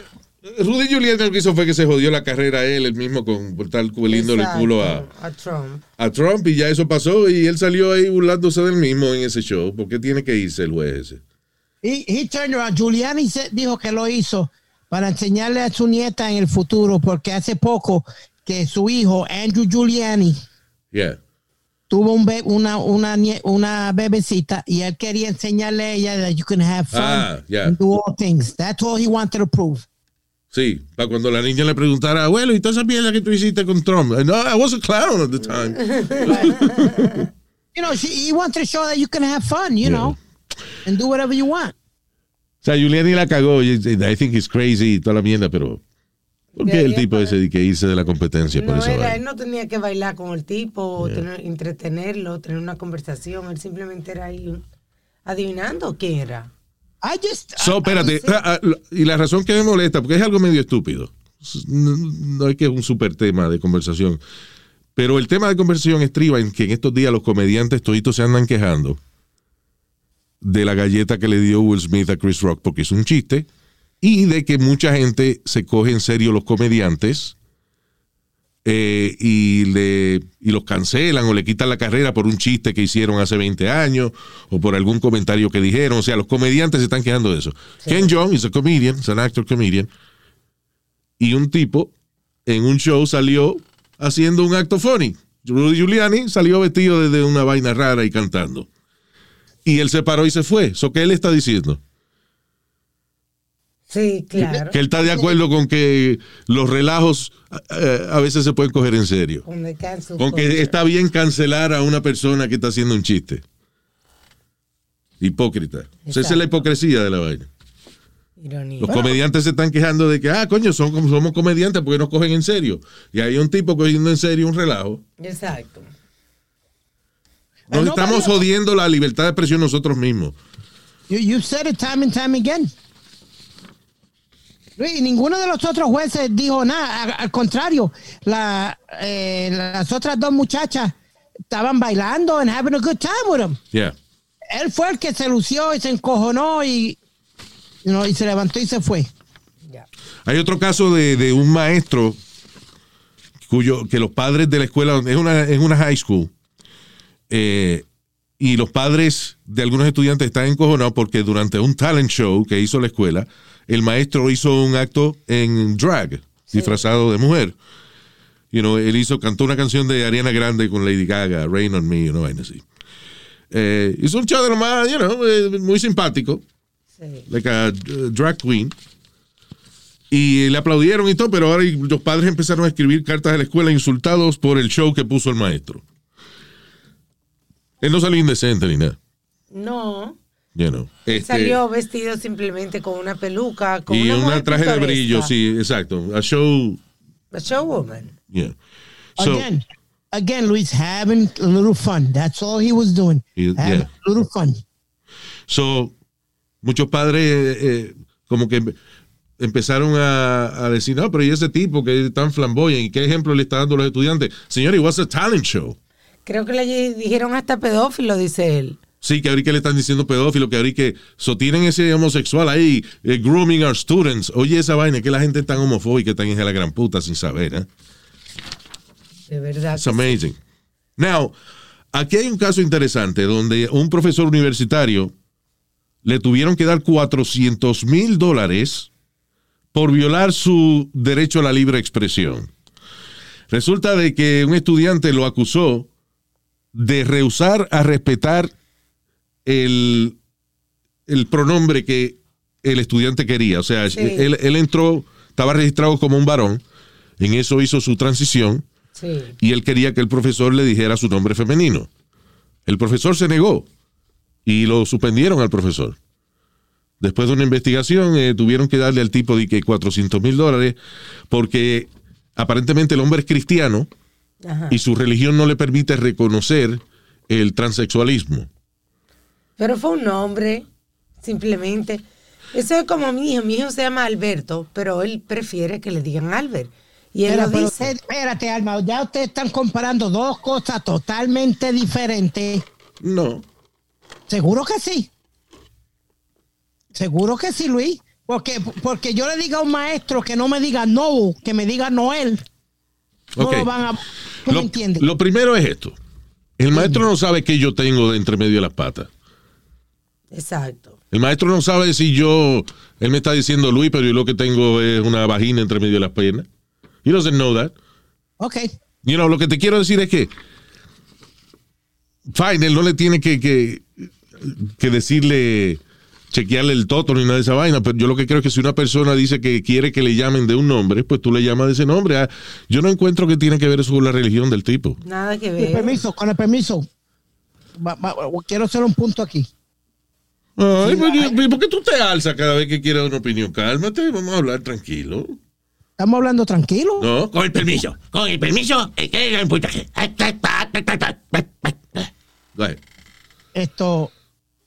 Rudy Giuliani lo que hizo fue que se jodió la carrera a él, el mismo, con por estar cueliéndole el culo a, a Trump. a Trump y ya eso pasó y él salió ahí burlándose del mismo en ese show. ¿Por qué tiene que irse el juez ese? He, he turned around. Giuliani se- dijo que lo hizo para enseñarle a su nieta en el futuro, porque hace poco que su hijo, Andrew Giuliani, Yeah. Tuvo un be- una, una, una bebecita y él quería enseñarle a ella that you can have fun Ah, yeah. and do all things. That's all he wanted to prove. Sí, para cuando la niña le preguntara, abuelo, ¿y toda esa mierda que tú hiciste con Trump? No, I was a clown at the time. You know, she, he wanted to show that you can have fun, you know, and do whatever you want. O sea, Giuliani la cagó. I think he's crazy y toda la mierda, pero. ¿Por qué el tipo ese que irse de la competencia por No, eso? era, él no tenía que bailar con el tipo, o tener, entretenerlo, tener una conversación. Él simplemente era ahí adivinando quién era. I just, So, espérate, ah, ah, y la razón que me molesta, porque es algo medio estúpido. No, no es que es un super tema de conversación. Pero el tema de conversación estriba en que en estos días los comediantes toditos se andan quejando de la galleta que le dio Will Smith a Chris Rock porque es un chiste y de que mucha gente se coge en serio los comediantes eh, y, le, y los cancelan o le quitan la carrera por un chiste que hicieron hace 20 años o por algún comentario que dijeron. O sea, los comediantes se están quejando de eso. Ken Jeong is a comedian, es an actor comedian. Y un tipo en un show salió haciendo un acto funny. Rudy Giuliani salió vestido de, de una vaina rara y cantando. Y él se paró y se fue. ¿So qué él está diciendo? Sí, claro. Que él está de acuerdo con que los relajos eh, a veces se pueden coger en serio. Con que está bien cancelar a una persona que está haciendo un chiste. Hipócrita. O sea, esa es la hipocresía de la vaina. Ironía. Los comediantes se están quejando de que, ah, coño, son, como- somos comediantes porque nos cogen en serio. Y hay un tipo cogiendo en serio un relajo. Exacto. Nos estamos jodiendo la libertad de expresión nosotros mismos. You, you've said it time and time again. Luis, Y ninguno de los otros jueces dijo nada. Al, al contrario, la, eh, las otras dos muchachas estaban bailando and having a good time with him. Yeah. Él fue el que se lució y se encojonó y, you know, y se levantó y se fue. Hay otro caso de, de un maestro cuyo que los padres de la escuela es una es una high school eh, y los padres de algunos estudiantes están encojonados porque durante un talent show que hizo la escuela, el maestro hizo un acto en drag, disfrazado de mujer. You know, él hizo, cantó una canción de Ariana Grande con Lady Gaga, Rain on Me, una vaina así. Eh, hizo un show de you know, eh, muy simpático. Like a uh, drag queen. Y le aplaudieron y todo, pero ahora los padres empezaron a escribir cartas a la escuela insultados por el show que puso el maestro. Él no salió indecente ni nada. No. You know. Este, Salió vestido simplemente con una peluca, con y una un traje de brillo, sí, exacto. A show. A showwoman. Yeah. So, again, again, Luis having a little fun. That's all he was doing. He- having yeah. a little fun. so, muchos padres eh, eh, como que empe- empezaron a, a decir, no, pero ¿y ese tipo que es tan flamboyante? ¿Y qué ejemplo le está dando a los estudiantes? Señor, it was a talent show. Creo que le dijeron hasta pedófilo, dice él. Sí, que ahorita le están diciendo pedófilo, que ahorita que sostienen ese homosexual ahí, eh, grooming our students. Oye, esa vaina, que la gente es tan homofóbica, tan hija de la gran puta sin saber, ¿eh? De verdad. It's amazing. Now, aquí hay un caso interesante donde un profesor universitario le tuvieron que dar 400 mil dólares por violar su derecho a la libre expresión. Resulta de que un estudiante lo acusó de rehusar a respetar el, el pronombre que el estudiante quería. O sea, Sí. él, él entró, estaba registrado como un varón, en eso hizo su transición Sí. y él quería que el profesor le dijera su nombre femenino. El profesor se negó y lo suspendieron al profesor. Después de una investigación, eh, tuvieron que darle al tipo de que 400 mil dólares porque aparentemente el hombre es cristiano Ajá. y su religión no le permite reconocer el transexualismo. Pero fue un nombre, simplemente. Eso es como mi hijo. Mi hijo se llama Alberto, pero él prefiere que le digan Albert. Y él Pero, lo dice. usted- espérate, Alma, ya ustedes están comparando dos cosas totalmente diferentes. No. Seguro que sí. Seguro que sí, Luis. Porque, porque yo le diga a un maestro que no me diga no, que me diga Noel. No Ok. lo van a. ¿Tú me Lo, entiendes? lo primero es esto. El maestro no sabe qué yo tengo de entre medio de las patas. Exacto. El maestro no sabe si yo, él me está diciendo Luis, pero yo lo que tengo es una vagina entre medio de las piernas. He doesn't know that. Ok. You know, lo que te quiero decir es que, fine, él no le tiene que, que, que decirle, chequearle el toto ni nada de esa vaina, pero yo lo que creo es que si una persona dice que quiere que le llamen de un nombre, pues tú le llamas de ese nombre. Ah, Yo no encuentro que tiene que ver eso con la religión del tipo. Nada que Con ver. el permiso, con el permiso. Quiero hacer un punto aquí. Ay, pues, yo- ¿por qué tú te alzas cada vez que quieres una opinión? Cálmate, vamos a hablar tranquilo. Estamos hablando tranquilo. No, Con el permiso, con el permiso, eh, que el puntaje. Go ahead. Esto,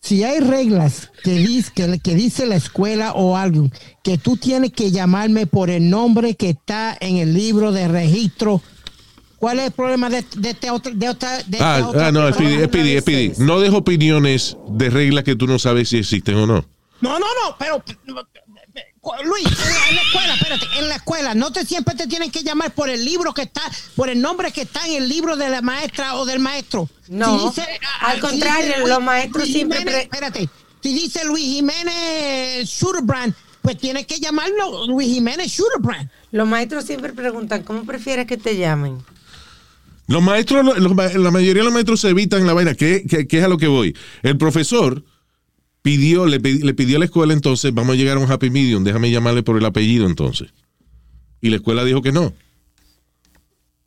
si hay reglas que dice, que, que dice la escuela o algo, que tú tienes que llamarme por el nombre que está en el libro de registro, ¿cuál es el problema de, de este otro, de otra, de esta Ah, otra ah, no? Speedy, Speedy, Speedy. No dejo opiniones de reglas que tú no sabes si existen o no. No, no, no, pero Luis, en la, escuela, espérate, en la escuela, no te siempre te tienen que llamar por el libro que está, por el nombre que está en el libro de la maestra o del maestro. No, ah, al si contrario, dice los maestros siempre Jiménez, espérate, si dice Luis Jiménez Shooterbrand, pues tienes que llamarlo Luis Jiménez Shooterbrand. Los maestros siempre preguntan, ¿cómo prefieres que te llamen? Los maestros, la mayoría de los maestros se evitan la vaina. ¿Qué, qué- qué es a lo que voy? El profesor pidió, le, pidi- le pidió a la escuela entonces, vamos a llegar a un happy medium, déjame llamarle por el apellido entonces. Y la escuela dijo que no.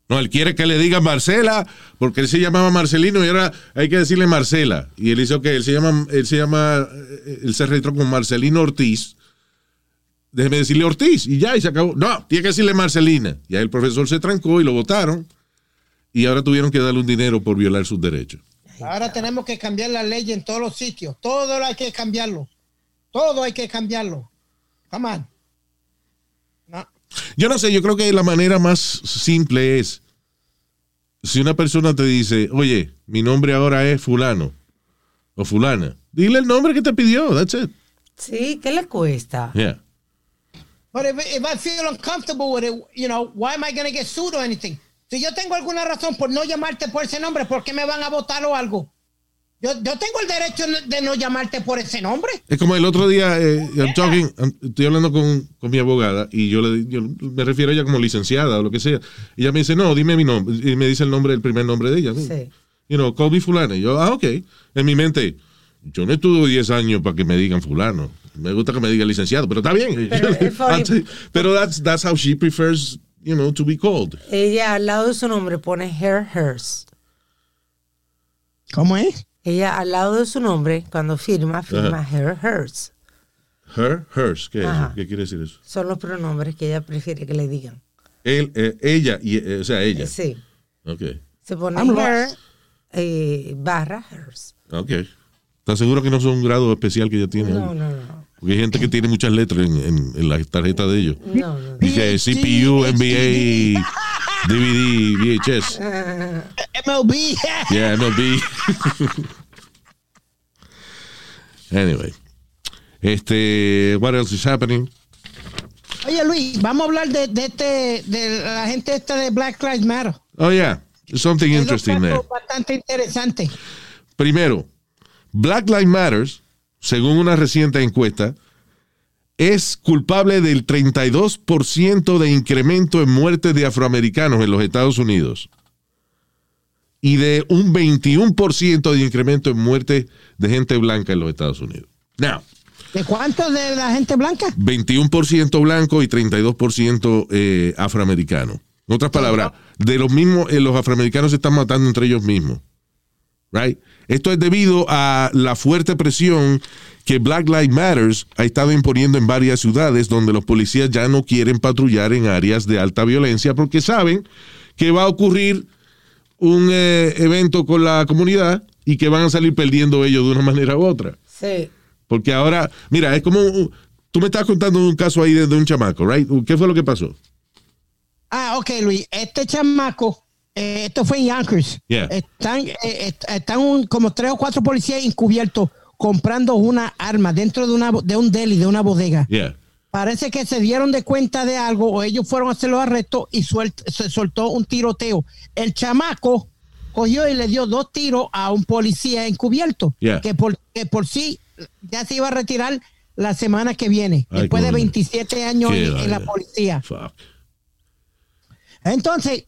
No, él quiere que le diga Marcela, porque él se llamaba Marcelino y ahora hay que decirle Marcela. Y él dice, ok, él se llama, él se llama, eh, él se registró como Marcelino Ortiz. Déjeme decirle Ortiz y ya, y se acabó. No, tiene que decirle Marcelina. Y ahí el profesor se trancó y lo votaron. Y ahora tuvieron que darle un dinero por violar sus derechos. Ahora tenemos que cambiar la ley en todos los sitios. Todo hay que cambiarlo. Todo hay que cambiarlo. Come on. Yo no sé, yo creo que la manera más simple es, si una persona te dice, oye, mi nombre ahora es fulano o fulana, dile el nombre que te pidió, that's it. Sí, ¿qué le cuesta? Yeah. But if, if I feel uncomfortable with it, you know, why am I going to get sued or anything? Si yo tengo alguna razón por no llamarte por ese nombre, ¿por qué me van a votar o algo? Yo, yo tengo el derecho de no llamarte por ese nombre. Es como el otro día, eh, I'm talking- I'm- estoy hablando con, con mi abogada y yo, le, yo me refiero a ella como licenciada o lo que sea. Y ella me dice, no, dime mi nombre. Y me dice el nombre, el primer nombre de ella. Sí. You know, call me fulano. Y yo, ah, ok. En mi mente, yo no estuve 10 años para que me digan fulano. Me gusta que me digan licenciado, pero está bien. Pero pero that's, that's how she prefers, you know, to be called. Ella al lado de su nombre pone her, hers. ¿Cómo es? Ella al lado de su nombre, cuando firma, firma Ajá. her, hers. Her, hers. ¿Qué, es eso? ¿Qué quiere decir eso? Son los pronombres que ella prefiere que le digan. Él, eh, ella, y, eh, o sea, ella. Sí. Ok. Se pone I'm her eh, barra hers. Ok. ¿Estás seguro que no es un grado especial que ella tiene? No, no, no. Porque hay gente que tiene muchas letras en, en, en la tarjeta de ellos. No, no. Dice CPU, NBA, DVD, VHS. MLB. Yeah, MLB. anyway. Este, what else is happening? Oye, Luis, vamos a hablar de, de este, de la gente esta de Black Lives Matter. Oh, yeah. Something interesting there. Bastante interesante. Primero, Black Lives Matters, según una reciente encuesta, es culpable del 32% de incremento en muertes de afroamericanos en los Estados Unidos y de un 21% de incremento en muertes de gente blanca en los Estados Unidos. Now, ¿De cuántos de la gente blanca? 21% blanco y 32% eh, afroamericano. En otras palabras, de los mismos, eh, los afroamericanos se están matando entre ellos mismos. Right? Esto es debido a la fuerte presión que Black Lives Matters ha estado imponiendo en varias ciudades donde los policías ya no quieren patrullar en áreas de alta violencia porque saben que va a ocurrir un eh, evento con la comunidad y que van a salir perdiendo ellos de una manera u otra. Sí. Porque ahora, mira, es como, un- tú me estás contando un caso ahí de, de un chamaco, right? ¿Qué fue lo que pasó? Ah, ok, Luis. Este chamaco, eh, esto fue en Yonkers. Yeah. Están, eh, est- están un- como tres o cuatro policías encubiertos comprando una arma dentro de, una, de un deli, de una bodega. Yeah. Parece que se dieron de cuenta de algo o ellos fueron a hacer los arrestos y suelt- se soltó un tiroteo. El chamaco cogió y le dio dos tiros a un policía encubierto Yeah. que, por, que por sí ya se iba a retirar la semana que viene, Ay, después de coño. 27 años en, en la policía. Fuck. Entonces,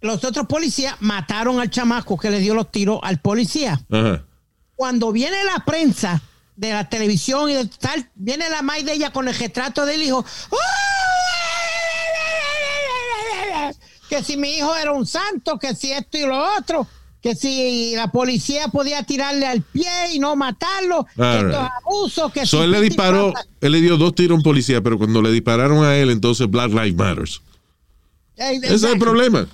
los otros policías mataron al chamaco que le dio los tiros al policía. Ajá. Cuando viene la prensa de la televisión y de tal, viene la madre de ella con el retrato del hijo. Que si mi hijo era un santo, que si esto y lo otro, que si la policía podía tirarle al pie y no matarlo, right. abuso, que So, si él le disparó, él le dio dos tiros a un policía, pero cuando le dispararon a él, entonces Black Lives Matters. Eh, Ese es el exacto. problema.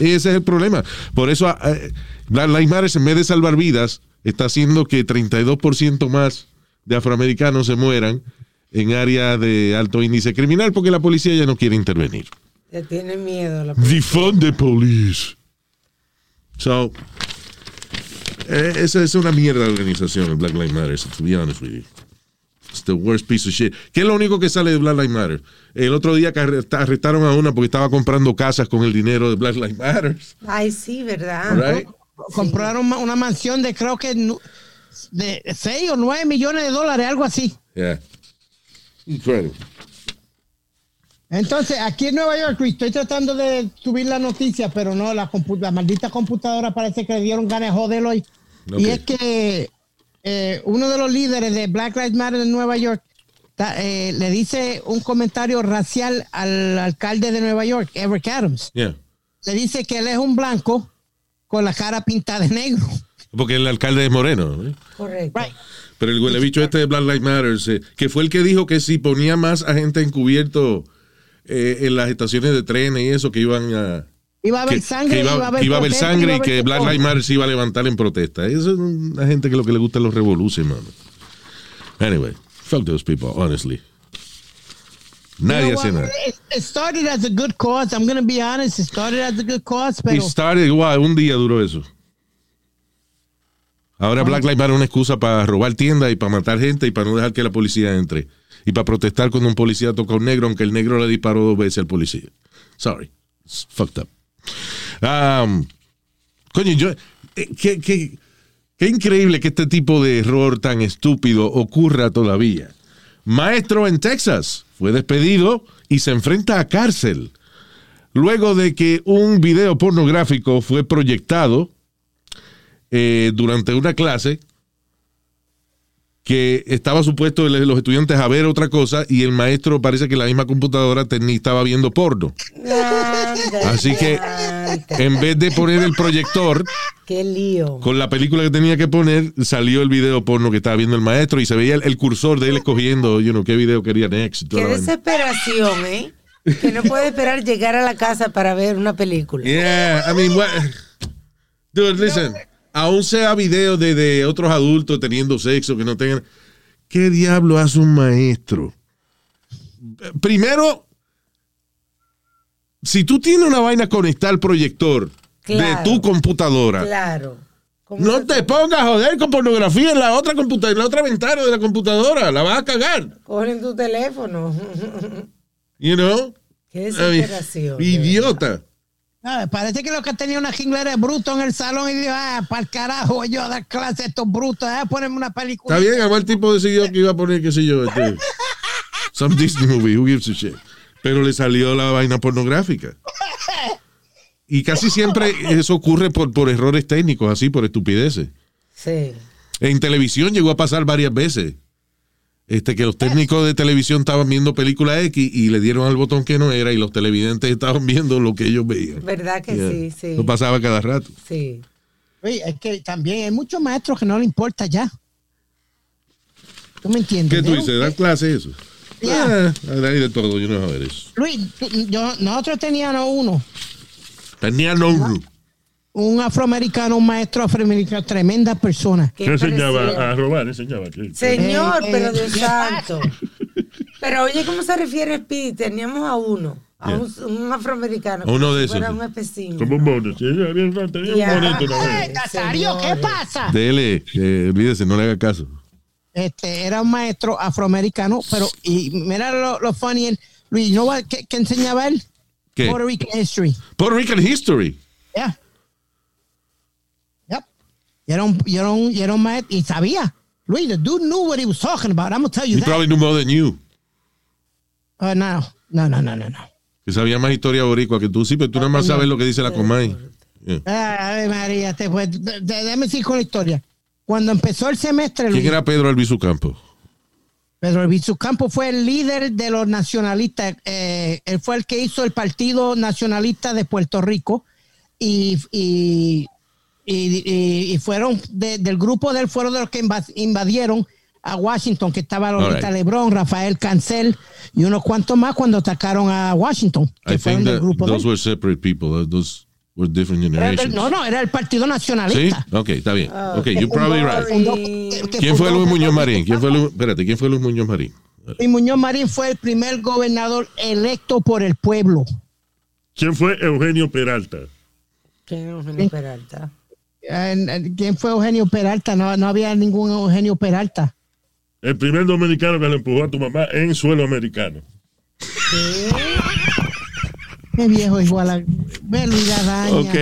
Ese es el problema. Por eso eh, Black Lives Matter, en vez de salvar vidas, está haciendo que 32% más de afroamericanos se mueran en áreas de alto índice criminal porque la policía ya no quiere intervenir. Le tiene miedo. La... Defund the police. So, eh, esa es una mierda de organización, el Black Lives Matter, to be honest with you. It's the worst piece of shit. ¿Qué es lo único que sale de Black Lives Matter? El otro día que arrest- arrestaron a una porque estaba comprando casas con el dinero de Black Lives Matter. Ay, sí, ¿verdad? Right? Compraron una mansión de creo que de 6 o 9 millones de dólares, algo así. Yeah. Incredible. Entonces, aquí en Nueva York, estoy tratando de subir la noticia, pero no, la, compu- la maldita computadora parece que le dieron ganas de joder hoy. Y es que eh, uno de los líderes de Black Lives Matter en Nueva York ta- eh, le dice un comentario racial al alcalde de Nueva York, Eric Adams. Yeah. Le dice que él es un blanco con la cara pintada de negro. Porque el alcalde es moreno. ¿no? Correcto. Pero el huele bicho este de Black Lives Matter, eh, que fue el que dijo que si ponía más a gente encubierto eh, en las estaciones de trenes y eso, que iban a. Iba a haber que, sangre, que iba, iba a haber iba sangre iba a y que Black. Lives Matter se iba a levantar en protesta. Eso es una gente que lo que le gusta los revoluciones, mano. Anyway, fuck those people, honestly. Nadie You know hace nada. It, it started as a good cause. I'm going to be honest. It started as a good cause, pero started, igual, un día duró eso. Ahora Black Lives Matter es una excusa para robar tiendas y para matar gente y para no dejar que la policía entre. Y para protestar cuando un policía toca a un negro, aunque el negro le disparó dos veces al policía. Sorry. It's fucked up. Um, coño, yo. eh, ¿qué, qué, Qué increíble que este tipo de error tan estúpido ocurra todavía. Maestro en Texas fue despedido y se enfrenta a cárcel luego de que un video pornográfico fue proyectado eh, durante una clase que estaba supuesto los estudiantes a ver otra cosa y el maestro parece que la misma computadora tenía- estaba viendo porno. Así que en vez de poner el proyector Qué lío. con la película que tenía que poner, salió el video porno que estaba viendo el maestro y se veía el, el cursor de él escogiendo, you know, qué video quería next. Qué desesperación, ¿eh? Que no puede esperar llegar a la casa para ver una película. Yeah, I mean, what? Dude, listen. Aún sea video de, de otros adultos teniendo sexo que no tengan. ¿Qué diablo hace un maestro? Primero, si tú tienes una vaina conectada al proyector Claro. de tu computadora, Claro. no te pongas a joder con pornografía en la otra computadora, en la otra ventana de la computadora. La vas a cagar. Cogen tu teléfono. You know? Qué I desesperación. idiota. Ah, parece que lo que tenía una jinglera de bruto en el salón y dijo, ah, para el carajo, voy yo a dar clase a estos brutos, ah, ponerme una película. Está bien, además el tipo decidió que iba a poner, qué sé yo, este, some Disney movie, who gives a shit. Pero le salió la vaina pornográfica. Y casi siempre eso ocurre por, por errores técnicos, así, por estupideces. Sí. En televisión llegó a pasar varias veces. Este, que los técnicos de televisión estaban viendo película X y le dieron al botón que no era y los televidentes estaban viendo lo que ellos veían. ¿Verdad que Yeah. sí? Sí. Eso pasaba cada rato. Sí. Oye, es que también hay muchos maestros que no le importa ya. ¿Tú me entiendes? ¿Qué tú dices? ¿Dar clase eso? Yeah. Ah, hay de todo, yo no sé ver eso. Luis, yo, nosotros teníamos uno, Tenía no un afroamericano, un maestro afroamericano, tremenda persona. ¿Qué enseñaba? A robar, enseñaba. Señor, Eh, pero eh, Dios ¿qué santo. Pero oye, ¿cómo se refiere Speedy? Teníamos a uno, a un, un afroamericano. Uno de esos, un sí. especino. Como un había- tenía un. ¡Eh, Nazario, qué pasa? Dele, eh, olvídese, no le haga caso. Este, era un maestro afroamericano, pero, y mira lo, lo funny, él, Luis, ¿no va- ¿qué, qué enseñaba él? ¿Qué? Puerto Rican History. Puerto Rican History. Yeah. Y era un, y era un, y era un maestro, y sabía. Luis, the dude knew what he was talking about. I'm gonna tell you He that. probably knew more than you. Uh, no, no, no, no, no, no. Que sabía más historia boricua que tú. Sí, pero tú nada más sabes lo que dice la Comay. Yeah. Ay, María, te fue. Déjame seguir con la historia. Cuando empezó el semestre, ¿Quién Luis, era Pedro Albizu Campo? Pedro Albizu Campo fue el líder de los nacionalistas. eh, él fue el que hizo el Partido Nacionalista de Puerto Rico y, y, y- y- y fueron de- del grupo de él, fueron de los que inva- invadieron a Washington, que estaba Lolita Alright. Lebrón, Rafael Cancel y unos cuantos más cuando atacaron a Washington, que I fueron think del that grupo de those él. were separate people. Those were different Era del- generations. no, no, era el Partido ¿Sí? Nacionalista. Ok, está bien. Ah, Ok, you're probably right. fundó- que- que ¿Quién fue Luis Muñoz Marín? ¿Quién fue Luis, espérate, ¿quién fue Luis Muñoz Marín? Luis Muñoz Marín fue el primer gobernador electo por el pueblo. ¿Quién fue Eugenio Peralta? ¿Quién es Eugenio Peralta? ¿Quién fue Eugenio Peralta? No, no había ningún Eugenio Peralta. El primer dominicano que le empujó a tu mamá en suelo americano. Qué viejo igual a... Luis la daña. Ok.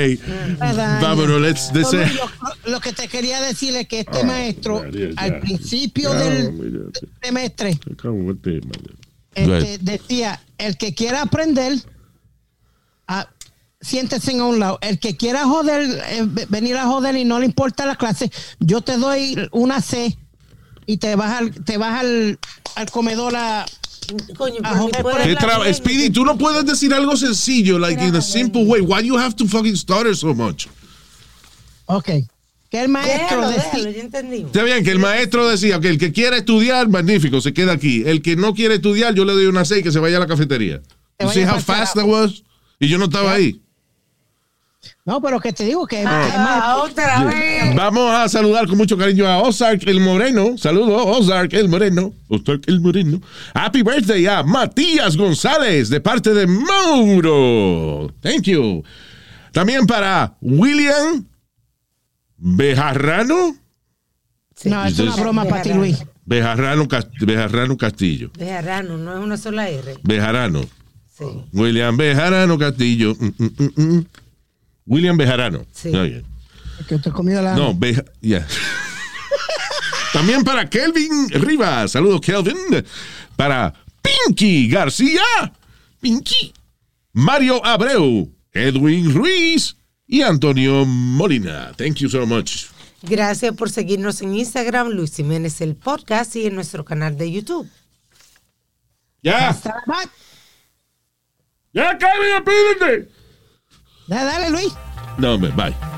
Vámonos, let's- lo, lo que te quería decir es que este maestro, María, al principio Ya, del semestre, este, decía, el que quiera aprender, ah, siéntese en un lado. El que quiera joder, eh, ve- venir a joder y no le importa la clase, yo te doy una C y te vas al, te vas al, al comedor a... Coño, a joder puede por ¿Qué hablar traba- bien, Speedy, tú no puedes decir algo sencillo, like in a simple way. Why you have to fucking stutter so much? Ok. Que el maestro Déjalo, decía... déjalo. Está bien, que el maestro decía que el que quiera estudiar, magnífico, se queda aquí. El que no quiere estudiar, yo le doy una C y que se vaya a la cafetería. You see how fast that was? Y yo no estaba ahí. No, pero que te digo que... que Ah, más- otra vez. Vamos a saludar con mucho cariño a Ozark el Moreno. Saludos, Ozark el Moreno. Ozark el Moreno. Happy birthday a Matías González de parte de Mauro. Thank you. También para William Bejarrano. No, es una broma para ti, Luis. Bejarrano, Bejarrano Castillo. Bejarrano, no es una sola R. Bejarano. Sí. William Bejarano Castillo. Mm, mm, mm, mm. William Bejarano. Sí. Está bien. Que te he comido la. No, ve, ya. También para Kelvin Rivas. Saludos, Kelvin. Para Pinky García. Pinky. Mario Abreu. Edwin Ruiz. Y Antonio Molina. Thank you so much. Gracias por seguirnos en Instagram, Luis Jiménez el podcast y en nuestro canal de YouTube. Ya. Ya, Kelvin, despídete. Dale, dale, Luis. No, hombre, bye.